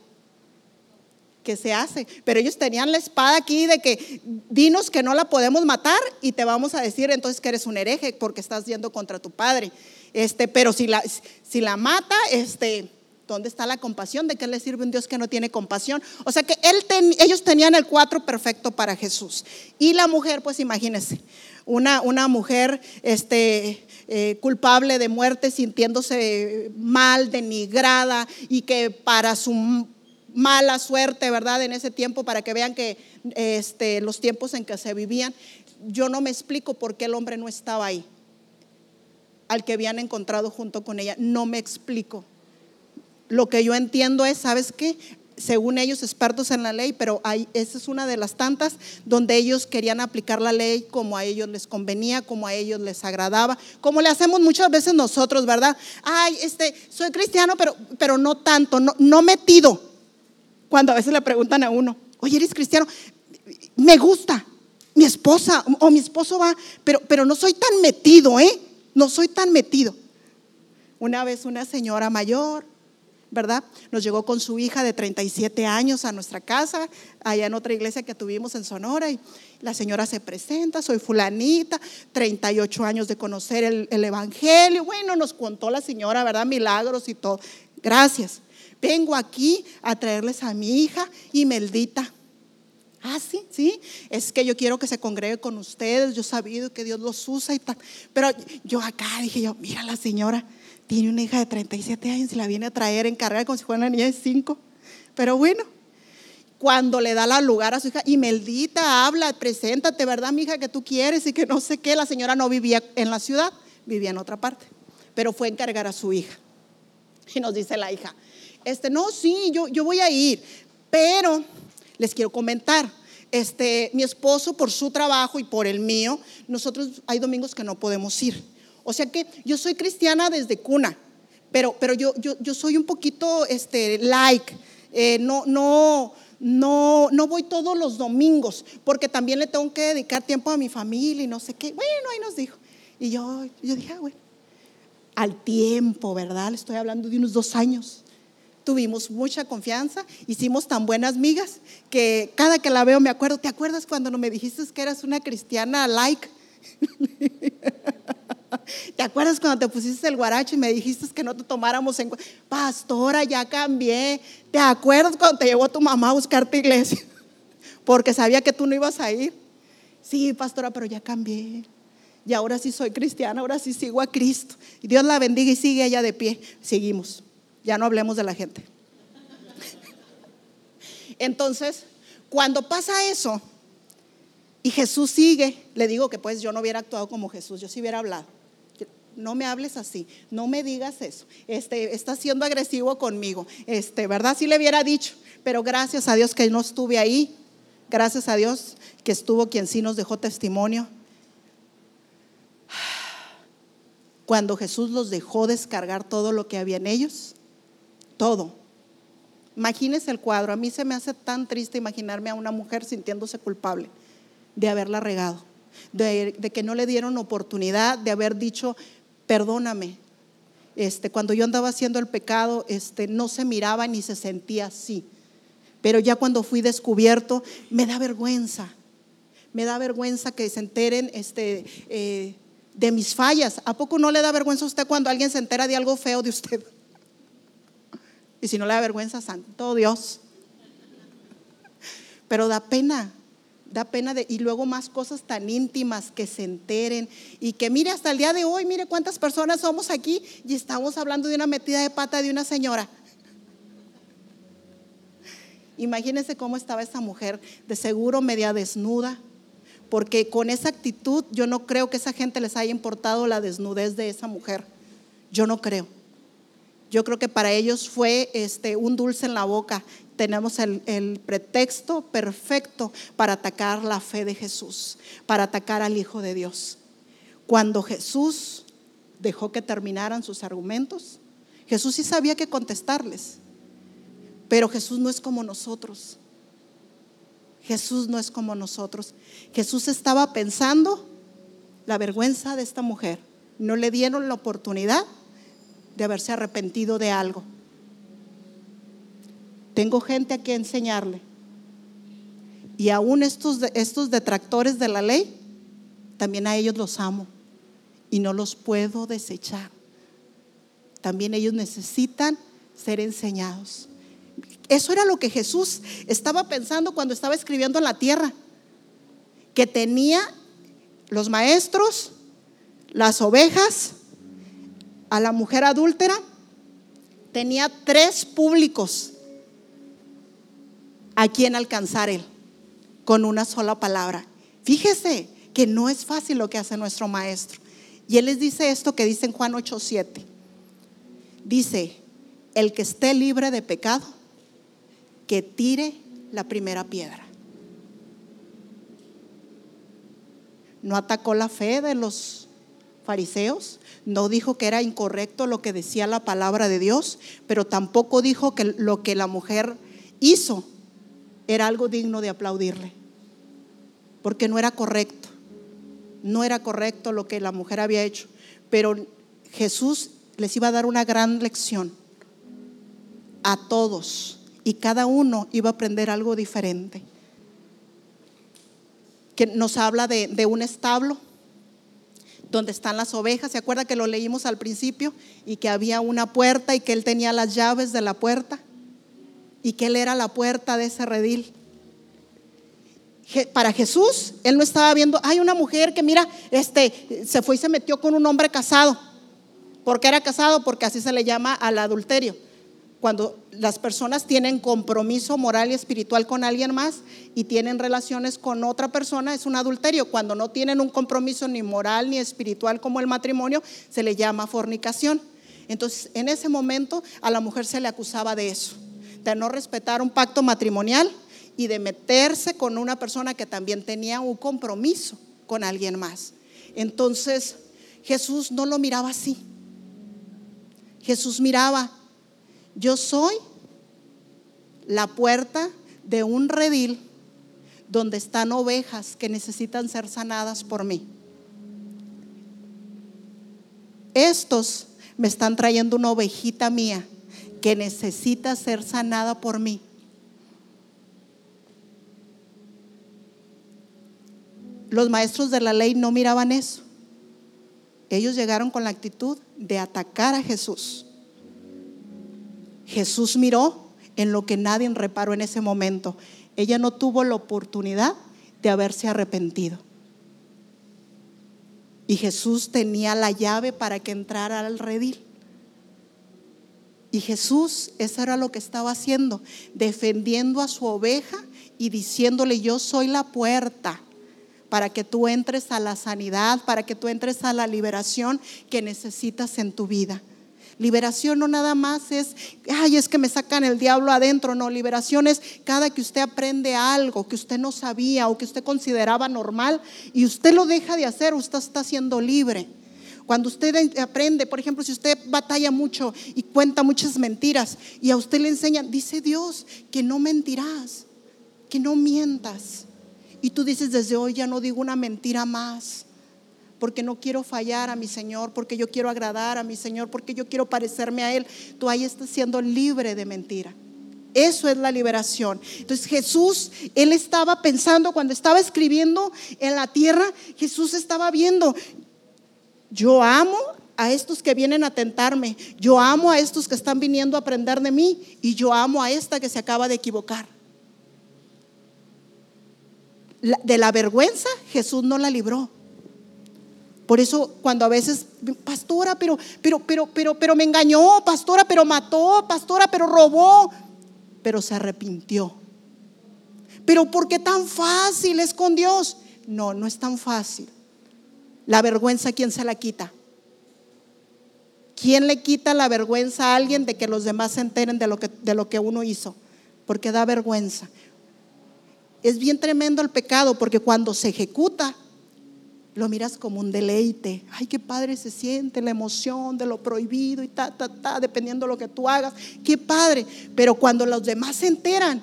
¿Qué se hace? Pero ellos tenían la espada aquí de que dinos que no la podemos matar y te vamos a decir entonces que eres un hereje porque estás yendo contra tu padre. Este, pero si la, si la mata, este, ¿Dónde está la compasión? ¿De qué le sirve un Dios que no tiene compasión? O sea que ellos tenían el cuatro perfecto para Jesús. Y la mujer, pues imagínense, una, una mujer este, eh, culpable de muerte, sintiéndose mal, denigrada y que para su mala suerte, ¿verdad? En ese tiempo, para que vean que este, los tiempos en que se vivían, yo no me explico por qué el hombre no estaba ahí, al que habían encontrado junto con ella, no me explico. Lo que yo entiendo es, ¿sabes qué? Según ellos expertos en la ley, pero hay, esa es una de las tantas donde ellos querían aplicar la ley como a ellos les convenía, como a ellos les agradaba, como le hacemos muchas veces nosotros, ¿verdad? Ay, este, soy cristiano, pero, pero no tanto, no, no metido. Cuando a veces le preguntan a uno, oye, ¿eres cristiano? Me gusta, mi esposa o mi esposo va, pero, pero no soy tan metido, ¿eh? No soy tan metido. Una vez una señora mayor, ¿verdad? Nos llegó con su hija de 37 años a nuestra casa, allá en otra iglesia que tuvimos en Sonora, y la señora se presenta, soy fulanita, 38 años de conocer el, el Evangelio. Bueno, nos contó la señora, ¿verdad? Milagros y todo. Gracias. Vengo aquí a traerles a mi hija Imeldita. Ah, sí, sí. Es que yo quiero que se congregue con ustedes. Yo he sabido que Dios los usa y tal. Pero yo acá dije yo, mira la señora tiene una hija de 37 años y la viene a traer en carrera como si fuera una niña de 5. Pero bueno, cuando le da la lugar a su hija, y Meldita habla, preséntate, ¿verdad, mi hija, que tú quieres y que no sé qué? La señora no vivía en la ciudad, vivía en otra parte, pero fue a encargar a su hija. Y nos dice la hija, este, no, sí, yo, yo voy a ir, pero les quiero comentar, este, mi esposo por su trabajo y por el mío, nosotros hay domingos que no podemos ir. O sea que yo soy cristiana desde cuna, pero, pero yo, yo, yo soy un poquito este, like, eh, no, no, no, no voy todos los domingos, porque también le tengo que dedicar tiempo a mi familia y no sé qué. Bueno, ahí nos dijo. Y yo, yo dije, ah, bueno, al tiempo, ¿verdad? Le estoy hablando de unos dos años. Tuvimos mucha confianza, hicimos tan buenas migas que cada que la veo me acuerdo, ¿te acuerdas cuando no me dijiste que eras una cristiana like? ¿Te acuerdas cuando te pusiste el guaracho y me dijiste que no te tomáramos en cuenta? Pastora, ya cambié. ¿Te acuerdas cuando te llevó tu mamá a buscarte iglesia? Porque sabía que tú no ibas a ir. Sí, pastora, pero ya cambié. Y ahora sí soy cristiana, ahora sí sigo a Cristo. Y Dios la bendiga y sigue allá de pie. Seguimos. Ya no hablemos de la gente. Entonces, cuando pasa eso y Jesús sigue, le digo que pues yo no hubiera actuado como Jesús, yo sí hubiera hablado no me hables así, no me digas eso, este, estás siendo agresivo conmigo, este, ¿verdad? Sí le hubiera dicho, pero gracias a Dios que no estuve ahí, gracias a Dios que estuvo quien sí nos dejó testimonio. Cuando Jesús los dejó descargar todo lo que había en ellos, todo. Imagínese el cuadro, a mí se me hace tan triste imaginarme a una mujer sintiéndose culpable de haberla regado. De, que no le dieron oportunidad de haber dicho, perdóname. Este, cuando yo andaba haciendo el pecado, este, no se miraba ni se sentía así. Pero ya cuando fui descubierto, me da vergüenza. Me da vergüenza que se enteren este, eh, de mis fallas. ¿A poco no le da vergüenza a usted cuando alguien se entera de algo feo de usted? Y si no le da vergüenza, santo Dios. Pero da pena, da pena de, y luego más cosas tan íntimas que se enteren y que mire hasta el día de hoy, mire cuántas personas somos aquí y estamos hablando de una metida de pata de una señora. Imagínense cómo estaba esa mujer, de seguro media desnuda, porque con esa actitud yo no creo que esa gente les haya importado la desnudez de esa mujer. Yo no creo. Yo creo que para ellos fue este, un dulce en la boca. Tenemos el, el pretexto perfecto para atacar la fe de Jesús, para atacar al Hijo de Dios. Cuando Jesús dejó que terminaran sus argumentos, Jesús sí sabía que contestarles, pero Jesús no es como nosotros. Jesús no es como nosotros. Jesús estaba pensando la vergüenza de esta mujer. No le dieron la oportunidad de haberse arrepentido de algo. Tengo gente a que enseñarle. Y aún estos, estos detractores de la ley, también a ellos los amo y no los puedo desechar. También ellos necesitan ser enseñados. Eso era lo que Jesús estaba pensando cuando estaba escribiendo en la tierra. Que tenía los maestros, las ovejas, a la mujer adúltera. Tenía tres públicos a quien alcanzar él con una sola palabra. Fíjese que no es fácil lo que hace nuestro maestro. Y él les dice esto que dice en Juan 8:7. Dice, el que esté libre de pecado, que tire la primera piedra. No atacó la fe de los no dijo que era incorrecto lo que decía la palabra de Dios, pero tampoco dijo que lo que la mujer hizo era algo digno de aplaudirle, porque no era correcto, no era correcto lo que la mujer había hecho, pero Jesús les iba a dar una gran lección a todos y cada uno iba a aprender algo diferente. Que nos habla de, un establo donde están las ovejas. ¿Se acuerda que lo leímos al principio? Y que había una puerta y que él tenía las llaves de la puerta y que él era la puerta de ese redil. Para Jesús, él no estaba viendo, hay una mujer que mira, este, se fue y se metió con un hombre casado. ¿Por qué era casado? Porque así se le llama al adulterio cuando las personas tienen compromiso moral y espiritual con alguien más y tienen relaciones con otra persona, es un adulterio. Cuando no tienen un compromiso ni moral ni espiritual como el matrimonio, se le llama fornicación. Entonces, en ese momento a la mujer se le acusaba de eso, de no respetar un pacto matrimonial y de meterse con una persona que también tenía un compromiso con alguien más. Entonces, Jesús no lo miraba así. Jesús miraba yo soy la puerta de un redil donde están ovejas que necesitan ser sanadas por mí. Estos me están trayendo una ovejita mía que necesita ser sanada por mí. Los maestros de la ley no miraban eso. Ellos llegaron con la actitud de atacar a Jesús. Jesús miró en lo que nadie reparó en ese momento. Ella no tuvo la oportunidad de haberse arrepentido. Y Jesús tenía la llave para que entrara al redil. Y Jesús, eso era lo que estaba haciendo, defendiendo a su oveja y diciéndole, yo soy la puerta para que tú entres a la sanidad, para que tú entres a la liberación que necesitas en tu vida. Liberación no nada más es, ay, es que me sacan el diablo adentro. No, liberación es cada que usted aprende algo que usted no sabía o que usted consideraba normal y usted lo deja de hacer, usted está siendo libre. Cuando usted aprende, por ejemplo, si usted batalla mucho y cuenta muchas mentiras y a usted le enseñan, dice Dios que no mentirás, que no mientas. Y tú dices, desde hoy ya no digo una mentira más porque no quiero fallar a mi Señor, porque yo quiero agradar a mi Señor, porque yo quiero parecerme a Él. Tú ahí estás siendo libre de mentira. Eso es la liberación. Entonces Jesús, Él estaba pensando, cuando estaba escribiendo en la tierra, Jesús estaba viendo, Yo amo a estos que vienen a tentarme. Yo amo a estos que están viniendo a aprender de mí. Y yo amo a esta que se acaba de equivocar. de la vergüenza Jesús no la libró. Por eso cuando a veces, pastora, pero, pero, pero, pero, pero me engañó, pastora, pero mató, pastora, pero robó, pero se arrepintió. Pero ¿por qué tan fácil es con Dios? No, no es tan fácil. La vergüenza, ¿quién se la quita? ¿Quién le quita la vergüenza a alguien de que los demás se enteren de lo que, de lo que uno hizo? Porque da vergüenza. Es bien tremendo el pecado porque cuando se ejecuta, lo miras como un deleite. Ay, qué padre se siente la emoción de lo prohibido y ta, ta, ta, dependiendo de lo que tú hagas. Qué padre. Pero cuando los demás se enteran,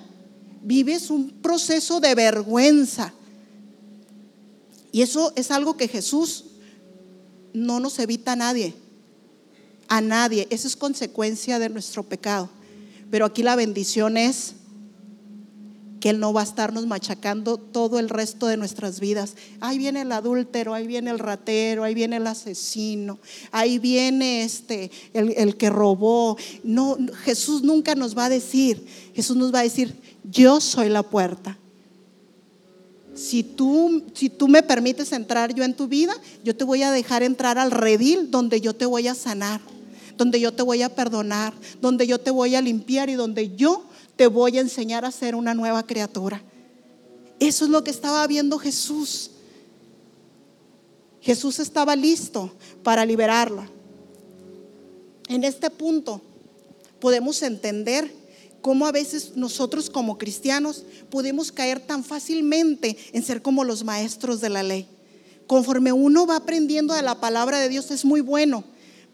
vives un proceso de vergüenza y eso es algo que Jesús no nos evita a nadie, a nadie. Eso es consecuencia de nuestro pecado. Pero aquí la bendición es que Él no va a estarnos machacando todo el resto de nuestras vidas. Ahí viene el adúltero, ahí viene el ratero, ahí viene el asesino, ahí viene este, el, el que robó. No, Jesús nunca nos va a decir, Jesús nos va a decir, yo soy la puerta si tú, si tú me permites entrar yo en tu vida, yo te voy a dejar entrar al redil donde yo te voy a sanar, donde yo te voy a perdonar, donde yo te voy a limpiar y donde yo te voy a enseñar a ser una nueva criatura. Eso es lo que estaba viendo Jesús. Jesús estaba listo para liberarla. En este punto podemos entender cómo a veces nosotros como cristianos podemos caer tan fácilmente en ser como los maestros de la ley. Conforme uno va aprendiendo de la palabra de Dios es muy bueno,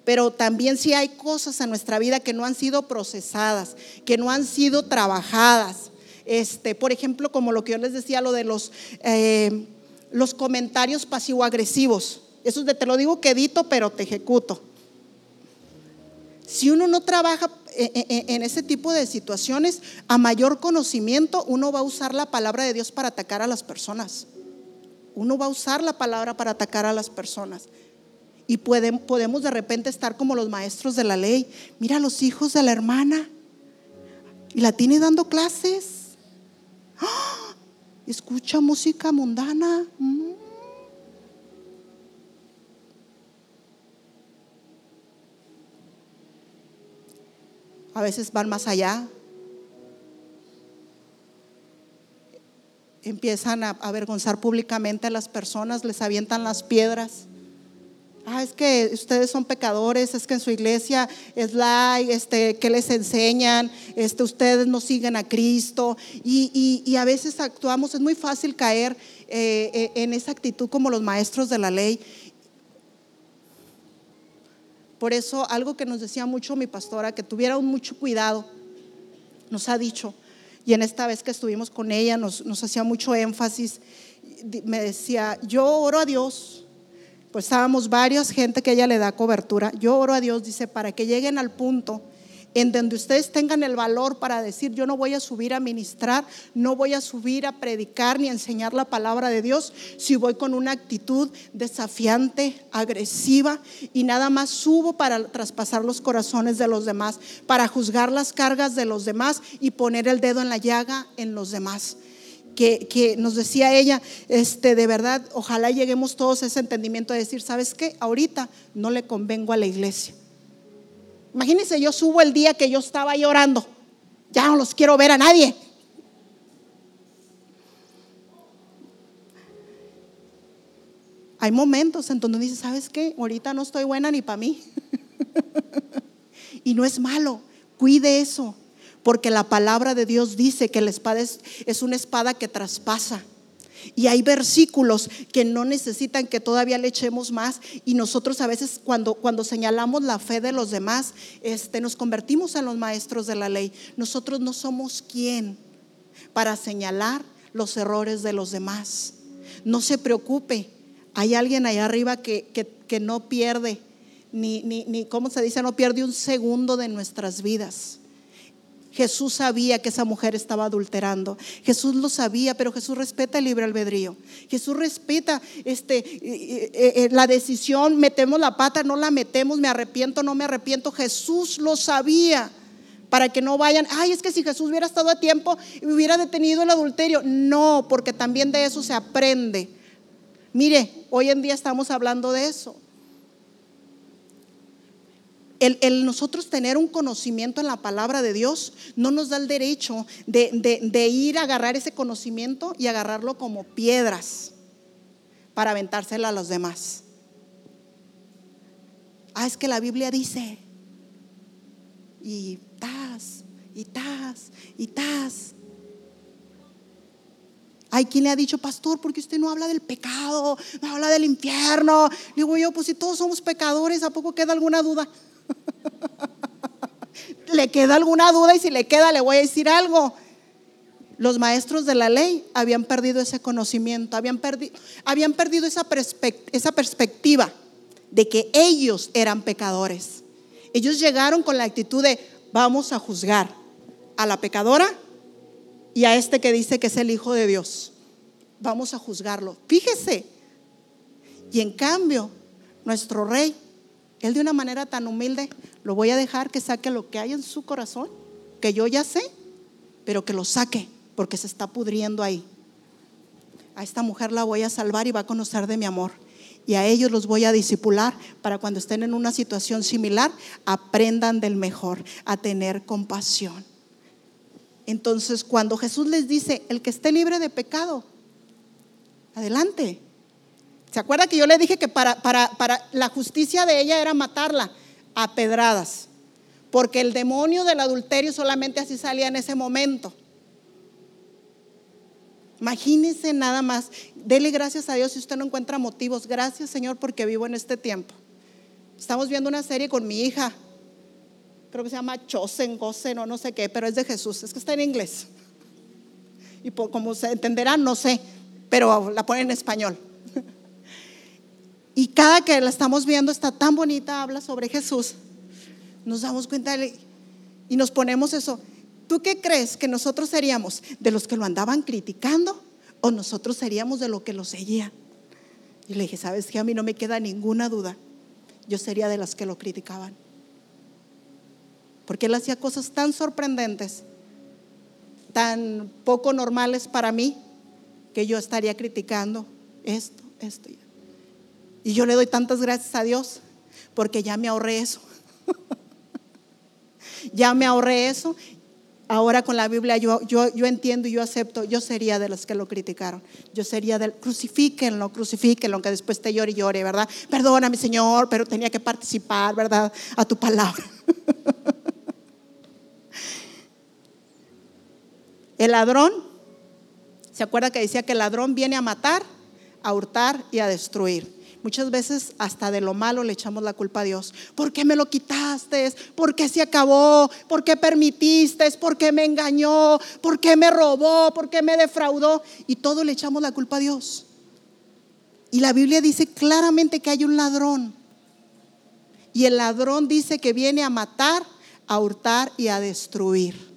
pero también si hay cosas en nuestra vida que no han sido procesadas, que no han sido trabajadas. Este, por ejemplo, como lo que yo les decía, lo de los, eh, los comentarios pasivo-agresivos. Eso te lo digo quedito, pero te ejecuto. Si uno no trabaja en ese tipo de situaciones, a mayor conocimiento, uno va a usar la palabra de Dios para atacar a las personas. Uno va a usar la palabra para atacar a las personas. Y podemos de repente estar como los maestros de la ley. Mira los hijos de la hermana. Y la tiene dando clases. ¡Ah! Escucha música mundana. Mm. a veces van más allá. Empiezan a avergonzar públicamente a las personas, les avientan las piedras. Ah, es que ustedes son pecadores, es que en su iglesia es la, este, que les enseñan, este, ustedes no siguen a Cristo. Y, a veces actuamos, es muy fácil caer eh, eh, en esa actitud como los maestros de la ley. Por eso algo que nos decía mucho mi pastora, que tuviera mucho cuidado, nos ha dicho, y en esta vez que estuvimos con ella nos, nos hacía mucho énfasis, me decía, yo oro a Dios, pues estábamos varias gente que ella le da cobertura, yo oro a Dios, dice, para que lleguen al punto en donde ustedes tengan el valor para decir, yo no voy a subir a ministrar, no voy a subir a predicar ni a enseñar la palabra de Dios, si voy con una actitud desafiante, agresiva y nada más subo para traspasar los corazones de los demás, para juzgar las cargas de los demás y poner el dedo en la llaga en los demás. Que, que, nos decía ella, este, de verdad, ojalá lleguemos todos a ese entendimiento de decir, ¿sabes qué? Ahorita no le convengo a la iglesia Imagínense, yo subo el día que yo estaba llorando. Ya no los quiero ver a nadie. Hay momentos en donde dice, ¿sabes qué? Ahorita no estoy buena ni para mí. y no es malo. Cuide eso. Porque la palabra de Dios dice que la espada es, una espada que traspasa. Y hay versículos que no necesitan que todavía le echemos más. Y nosotros a veces cuando, cuando señalamos la fe de los demás, este, nos convertimos en los maestros de la ley. Nosotros no somos quien para señalar los errores de los demás. No se preocupe. Hay alguien allá arriba que, que, no pierde, ni, ni, ni, ¿cómo se dice? No pierde un segundo de nuestras vidas. Jesús sabía que esa mujer estaba adulterando. Jesús lo sabía, pero Jesús respeta el libre albedrío. Jesús respeta este, eh, eh, eh, la decisión, metemos la pata, no la metemos, me arrepiento, no me arrepiento. Jesús lo sabía para que no vayan, ay, es que si Jesús hubiera estado a tiempo y hubiera detenido el adulterio. No, porque también de eso se aprende. Mire, hoy en día estamos hablando de eso el, nosotros tener un conocimiento en la palabra de Dios no nos da el derecho de, ir a agarrar ese conocimiento y agarrarlo como piedras para aventársela a los demás. Ah, es que la Biblia dice, y tas, y tas, y tas. Hay quien le ha dicho, pastor, porque usted no habla del pecado, no habla del infierno. Digo yo, pues si todos somos pecadores, ¿a poco queda alguna duda? ¿Le queda alguna duda? Y si le queda, le voy a decir algo. Los maestros de la ley habían perdido ese conocimiento, habían, perdido, habían perdido esa, esa perspectiva de que ellos eran pecadores. Ellos llegaron con la actitud de vamos a juzgar a la pecadora y a este que dice que es el Hijo de Dios. Vamos a juzgarlo. Fíjese. Y en cambio, nuestro rey él de una manera tan humilde, lo voy a dejar que saque lo que hay en su corazón, que yo ya sé, pero que lo saque, porque se está pudriendo ahí. A esta mujer la voy a salvar y va a conocer de mi amor. Y a ellos los voy a disipular para cuando estén en una situación similar, aprendan del mejor, a tener compasión. Entonces, cuando Jesús les dice, el que esté libre de pecado, adelante, ¿Se acuerda que yo le dije que para, para, la justicia de ella era matarla a pedradas? Porque el demonio del adulterio solamente así salía en ese momento. Imagínese nada más. Dele gracias a Dios si usted no encuentra motivos. Gracias, Señor, porque vivo en este tiempo. Estamos viendo una serie con mi hija. Creo que se llama Chosen, Gosen o no sé qué, pero es de Jesús. Es que está en inglés. Y como se entenderá, no sé, pero la pone en español. Y cada que la estamos viendo está tan bonita, habla sobre Jesús. Nos damos cuenta y nos ponemos eso. ¿Tú qué crees que nosotros seríamos? ¿De los que lo andaban criticando o nosotros seríamos de los que lo seguían? Y le dije, ¿sabes que A mí no me queda ninguna duda. Yo sería de las que lo criticaban. Porque él hacía cosas tan sorprendentes, tan poco normales para mí, que yo estaría criticando esto, esto y y yo le doy tantas gracias a Dios porque ya me ahorré eso. ya me ahorré eso. Ahora con la Biblia yo, entiendo y yo acepto, yo sería de los que lo criticaron. Yo sería del, crucifíquenlo, crucifíquenlo, aunque después te llore y llore, ¿verdad? Perdona, mi Señor, pero tenía que participar, ¿verdad? A tu palabra. el ladrón, ¿se acuerda que decía que el ladrón viene a matar, a hurtar y a destruir? Muchas veces hasta de lo malo le echamos la culpa a Dios. ¿Por qué me lo quitaste? ¿Por qué se acabó? ¿Por qué permitiste? ¿Por qué me engañó? ¿Por qué me robó? ¿Por qué me defraudó? Y todo le echamos la culpa a Dios. Y la Biblia dice claramente que hay un ladrón. Y el ladrón dice que viene a matar, a hurtar y a destruir.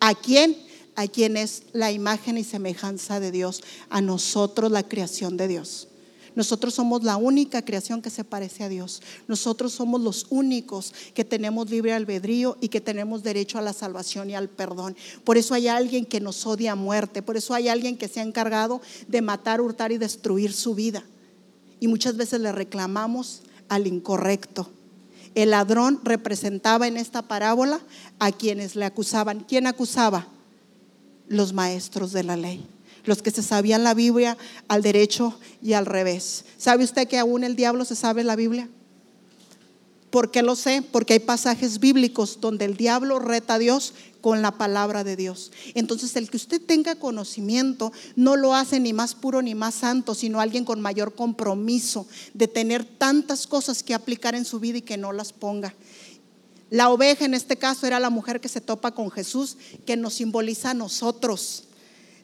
¿A quién? A quien es la imagen y semejanza de Dios, a nosotros la creación de Dios. Nosotros somos la única creación que se parece a Dios. Nosotros somos los únicos que tenemos libre albedrío y que tenemos derecho a la salvación y al perdón. Por eso hay alguien que nos odia a muerte. Por eso hay alguien que se ha encargado de matar, hurtar y destruir su vida. Y muchas veces le reclamamos al incorrecto. El ladrón representaba en esta parábola a quienes le acusaban. ¿Quién acusaba? Los maestros de la ley los que se sabían la Biblia al derecho y al revés. ¿Sabe usted que aún el diablo se sabe la Biblia? ¿Por qué lo sé? Porque hay pasajes bíblicos donde el diablo reta a Dios con la palabra de Dios. Entonces, el que usted tenga conocimiento no lo hace ni más puro ni más santo, sino alguien con mayor compromiso de tener tantas cosas que aplicar en su vida y que no las ponga. La oveja en este caso era la mujer que se topa con Jesús, que nos simboliza a nosotros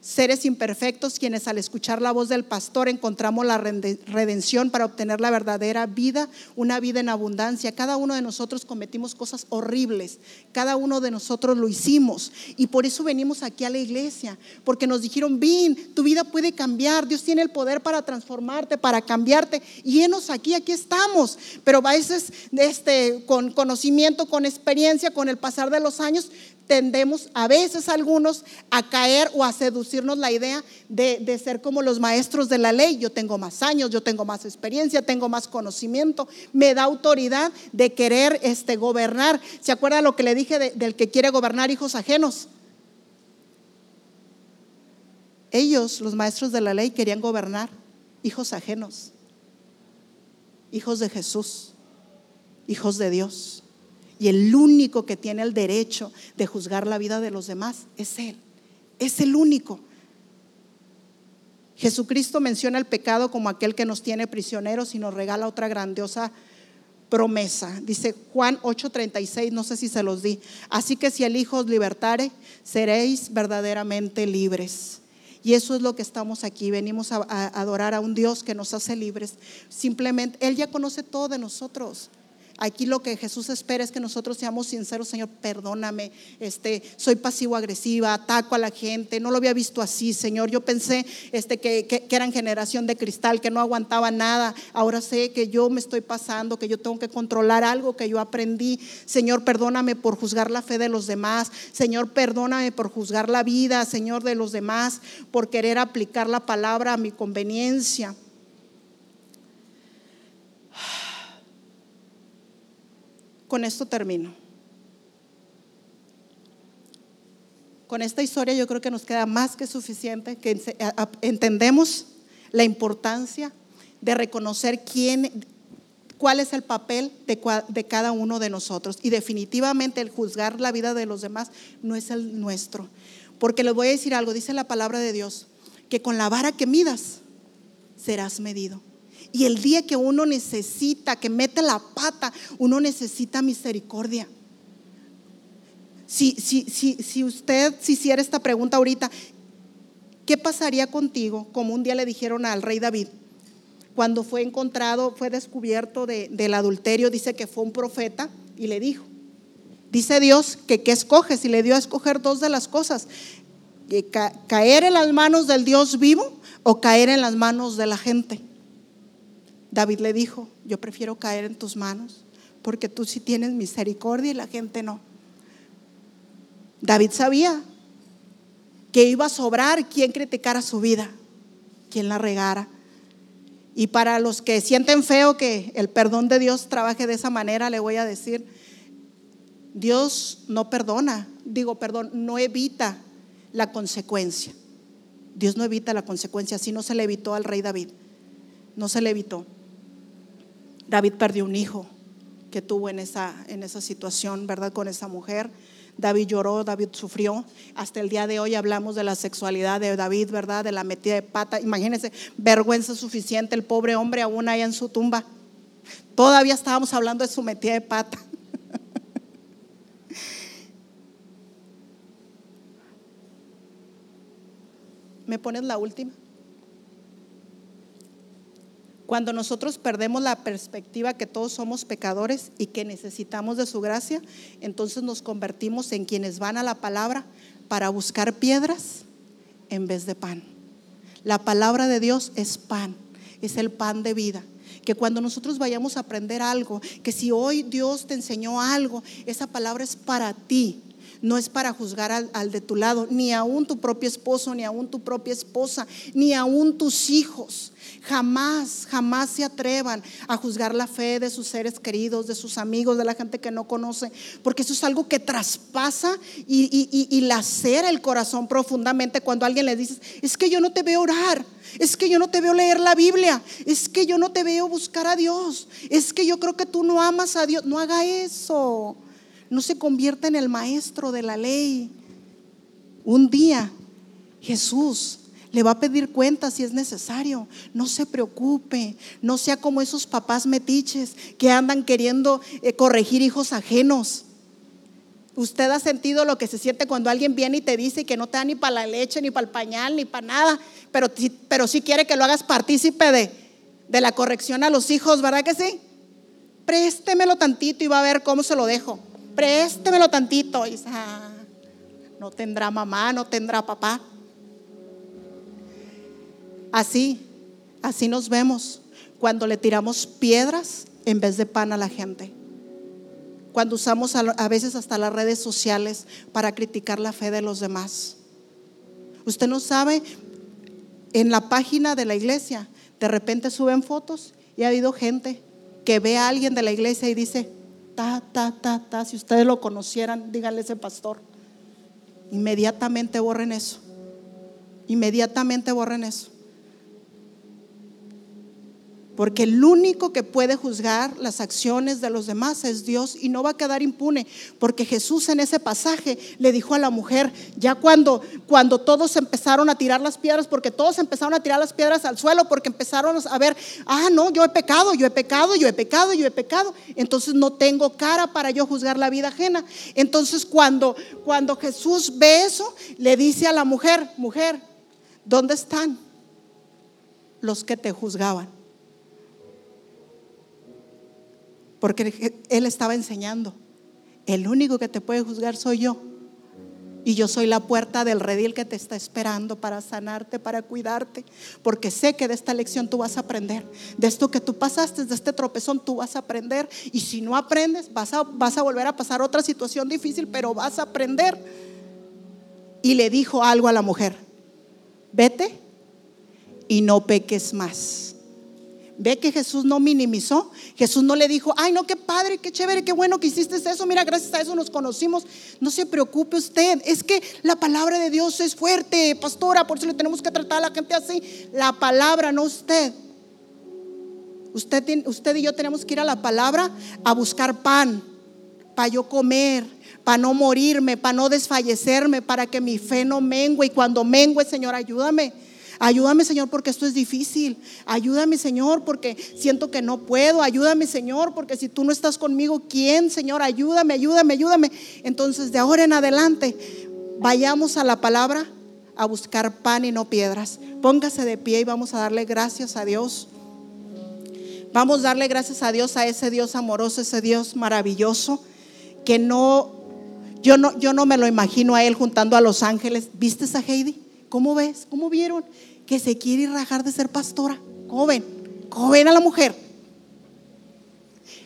seres imperfectos quienes al escuchar la voz del pastor encontramos la redención para obtener la verdadera vida, una vida en abundancia. Cada uno de nosotros cometimos cosas horribles, cada uno de nosotros lo hicimos y por eso venimos aquí a la iglesia, porque nos dijeron, Vin, tu vida puede cambiar, Dios tiene el poder para transformarte, para cambiarte y enos aquí, aquí estamos, pero a veces este, con conocimiento, con experiencia, con el pasar de los años, tendemos a veces algunos a caer o a seducirnos la idea de, ser como los maestros de la ley. Yo tengo más años, yo tengo más experiencia, tengo más conocimiento, me da autoridad de querer este, gobernar. ¿Se acuerda lo que le dije del que quiere gobernar hijos ajenos? Ellos, los maestros de la ley, querían gobernar hijos ajenos, hijos de Jesús, hijos de Dios. Y el único que tiene el derecho de juzgar la vida de los demás es Él. Es el único. Jesucristo menciona el pecado como aquel que nos tiene prisioneros y nos regala otra grandiosa promesa. Dice Juan 8:36, no sé si se los di. Así que si el Hijo os libertare, seréis verdaderamente libres. Y eso es lo que estamos aquí. Venimos a, a adorar a un Dios que nos hace libres. Simplemente, Él ya conoce todo de nosotros. Aquí lo que Jesús espera es que nosotros seamos sinceros, Señor, perdóname, este, soy pasivo-agresiva, ataco a la gente, no lo había visto así, Señor. Yo pensé este, que, que, eran generación de cristal, que no aguantaba nada. Ahora sé que yo me estoy pasando, que yo tengo que controlar algo que yo aprendí. Señor, perdóname por juzgar la fe de los demás. Señor, perdóname por juzgar la vida, Señor, de los demás, por querer aplicar la palabra a mi conveniencia. Con esto termino. Con esta historia yo creo que nos queda más que suficiente, que entendemos la importancia de reconocer quién, cuál es el papel de, de, cada uno de nosotros. Y definitivamente el juzgar la vida de los demás no es el nuestro. Porque les voy a decir algo, dice la palabra de Dios, que con la vara que midas serás medido. Y el día que uno necesita, que mete la pata, uno necesita misericordia. Si, si, si, si usted se hiciera esta pregunta ahorita, ¿qué pasaría contigo? Como un día le dijeron al rey David, cuando fue encontrado, fue descubierto del adulterio, dice que fue un profeta y le dijo, dice Dios que qué escoges y le dio a escoger dos de las cosas, caer en las manos del Dios vivo o caer en las manos de la gente. David le dijo, yo prefiero caer en tus manos, porque tú sí tienes misericordia y la gente no. David sabía que iba a sobrar quien criticara su vida, quien la regara. Y para los que sienten feo que el perdón de Dios trabaje de esa manera, le voy a decir, Dios no perdona, digo, perdón, no evita la consecuencia. Dios no evita la consecuencia, así no se le evitó al rey David, no se le evitó. David perdió un hijo que tuvo en esa, en esa situación, ¿verdad? Con esa mujer. David lloró, David sufrió. Hasta el día de hoy hablamos de la sexualidad de David, ¿verdad? De la metida de pata. Imagínense, vergüenza suficiente, el pobre hombre aún ahí en su tumba. Todavía estábamos hablando de su metida de pata. ¿Me pones la última? Cuando nosotros perdemos la perspectiva que todos somos pecadores y que necesitamos de su gracia, entonces nos convertimos en quienes van a la palabra para buscar piedras en vez de pan. La palabra de Dios es pan, es el pan de vida que cuando nosotros vayamos a aprender algo, que si hoy Dios te enseñó algo, esa palabra es para ti, no es para juzgar al, de tu lado, ni aún tu propio esposo, ni aún tu propia esposa, ni aún tus hijos. Jamás, jamás se atrevan a juzgar la fe de sus seres queridos, de sus amigos, de la gente que no conoce, porque eso es algo que traspasa y, y, lacera el corazón profundamente cuando alguien le dice, es que yo no te veo orar, es que yo no te veo leer la Biblia, es que yo no te veo buscar a Dios, es que yo creo que tú no amas a Dios. No haga eso no se convierta en el maestro de la ley. Un día Jesús le va a pedir cuentas si es necesario. No se preocupe, no sea como esos papás metiches que andan queriendo eh, corregir hijos ajenos. Usted ha sentido lo que se siente cuando alguien viene y te dice que no te da ni para la leche, ni para el pañal, ni para nada, pero, pero sí quiere que lo hagas partícipe de, de la corrección a los hijos, ¿verdad que sí? Préstemelo tantito y va a ver cómo se lo dejo. Préstemelo tantito. Y, ah, no tendrá mamá, no tendrá papá. Así, así nos vemos cuando le tiramos piedras en vez de pan a la gente. Cuando usamos a, veces hasta las redes sociales para criticar la fe de los demás. Usted no sabe, en la página de la iglesia, de repente suben fotos y ha habido gente que ve a alguien de la iglesia y dice, ta, ta, ta, ta, si ustedes lo conocieran, díganle ese pastor. Inmediatamente borren eso. Inmediatamente borren eso. Porque el único que puede juzgar las acciones de los demás es Dios y no va a quedar impune. Porque Jesús en ese pasaje le dijo a la mujer, ya cuando, cuando todos empezaron a tirar las piedras, porque todos empezaron a tirar las piedras al suelo, porque empezaron a ver, ah, no, yo he pecado, yo he pecado, yo he pecado, yo he pecado. Entonces no tengo cara para yo juzgar la vida ajena. Entonces cuando, cuando Jesús ve eso, le dice a la mujer, mujer, ¿dónde están los que te juzgaban? Porque Él estaba enseñando. El único que te puede juzgar soy yo. Y yo soy la puerta del redil que te está esperando para sanarte, para cuidarte. Porque sé que de esta lección tú vas a aprender. De esto que tú pasaste, de este tropezón, tú vas a aprender. Y si no aprendes, vas a, vas a volver a pasar otra situación difícil, pero vas a aprender. Y le dijo algo a la mujer. Vete y no peques más. Ve que Jesús no minimizó. Jesús no le dijo, ay, no, qué padre, qué chévere, qué bueno que hiciste eso. Mira, gracias a eso nos conocimos. No se preocupe usted. Es que la palabra de Dios es fuerte, pastora, por eso le tenemos que tratar a la gente así. La palabra, no usted. Usted, usted y yo tenemos que ir a la palabra a buscar pan, para yo comer, para no morirme, para no desfallecerme, para que mi fe no mengue. Y cuando mengue, Señor, ayúdame. Ayúdame, Señor, porque esto es difícil. Ayúdame, Señor, porque siento que no puedo. Ayúdame, Señor, porque si tú no estás conmigo, ¿quién, Señor? Ayúdame, ayúdame, ayúdame. Entonces, de ahora en adelante, vayamos a la palabra a buscar pan y no piedras. Póngase de pie y vamos a darle gracias a Dios. Vamos a darle gracias a Dios, a ese Dios amoroso, ese Dios maravilloso, que no, yo no, yo no me lo imagino a Él juntando a los ángeles. ¿Viste a Heidi? ¿Cómo ves? ¿Cómo vieron? Que se quiere rajar de ser pastora. Joven, joven a la mujer.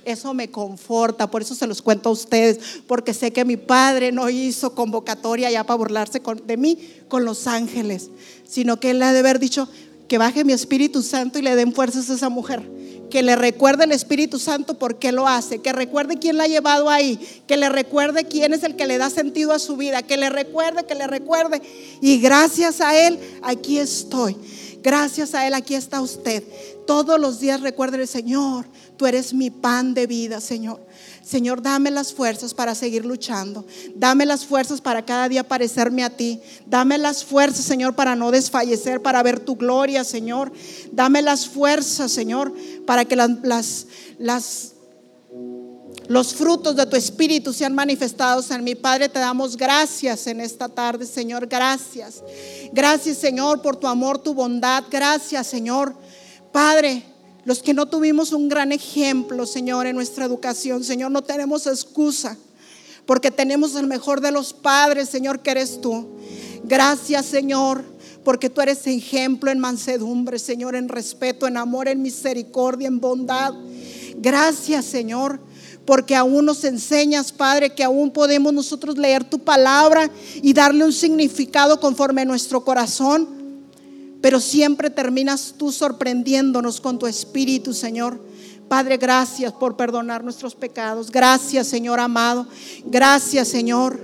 Eso me conforta, por eso se los cuento a ustedes, porque sé que mi padre no hizo convocatoria ya para burlarse de mí con los ángeles, sino que él ha de haber dicho que baje mi Espíritu Santo y le den fuerzas a esa mujer que le recuerde el Espíritu Santo por qué lo hace, que recuerde quién la ha llevado ahí, que le recuerde quién es el que le da sentido a su vida, que le recuerde, que le recuerde. Y gracias a Él, aquí estoy. Gracias a Él, aquí está usted. Todos los días recuerde Señor, tú eres mi pan de vida, Señor. Señor, dame las fuerzas para seguir luchando. Dame las fuerzas para cada día parecerme a ti. Dame las fuerzas, Señor, para no desfallecer, para ver tu gloria, Señor. Dame las fuerzas, Señor, para que las, los frutos de tu espíritu sean manifestados en mi Padre, te damos gracias en esta tarde, Señor. Gracias. Gracias, Señor, por tu amor, tu bondad. Gracias, Señor. Padre, los que no tuvimos un gran ejemplo, Señor, en nuestra educación, Señor, no tenemos excusa, porque tenemos el mejor de los padres, Señor, que eres tú. Gracias, Señor, porque tú eres ejemplo en mansedumbre, Señor, en respeto, en amor, en misericordia, en bondad. Gracias, Señor porque aún nos enseñas, Padre, que aún podemos nosotros leer tu palabra y darle un significado conforme a nuestro corazón pero siempre terminas tú sorprendiéndonos con tu espíritu, Señor. Padre, gracias por perdonar nuestros pecados. Gracias, Señor amado. Gracias, Señor.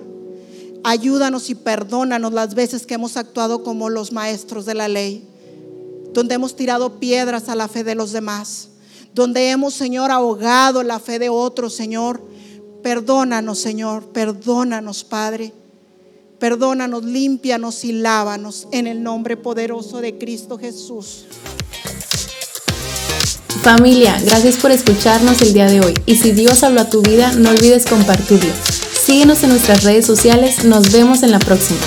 Ayúdanos y perdónanos las veces que hemos actuado como los maestros de la ley, donde hemos tirado piedras a la fe de los demás, donde hemos, Señor, ahogado la fe de otros, Señor. Perdónanos, Señor. Perdónanos, Padre. Perdónanos, límpianos y lávanos en el nombre poderoso de Cristo Jesús. Familia, gracias por escucharnos el día de hoy. Y si Dios habló a tu vida, no olvides compartirlo. Síguenos en nuestras redes sociales. Nos vemos en la próxima.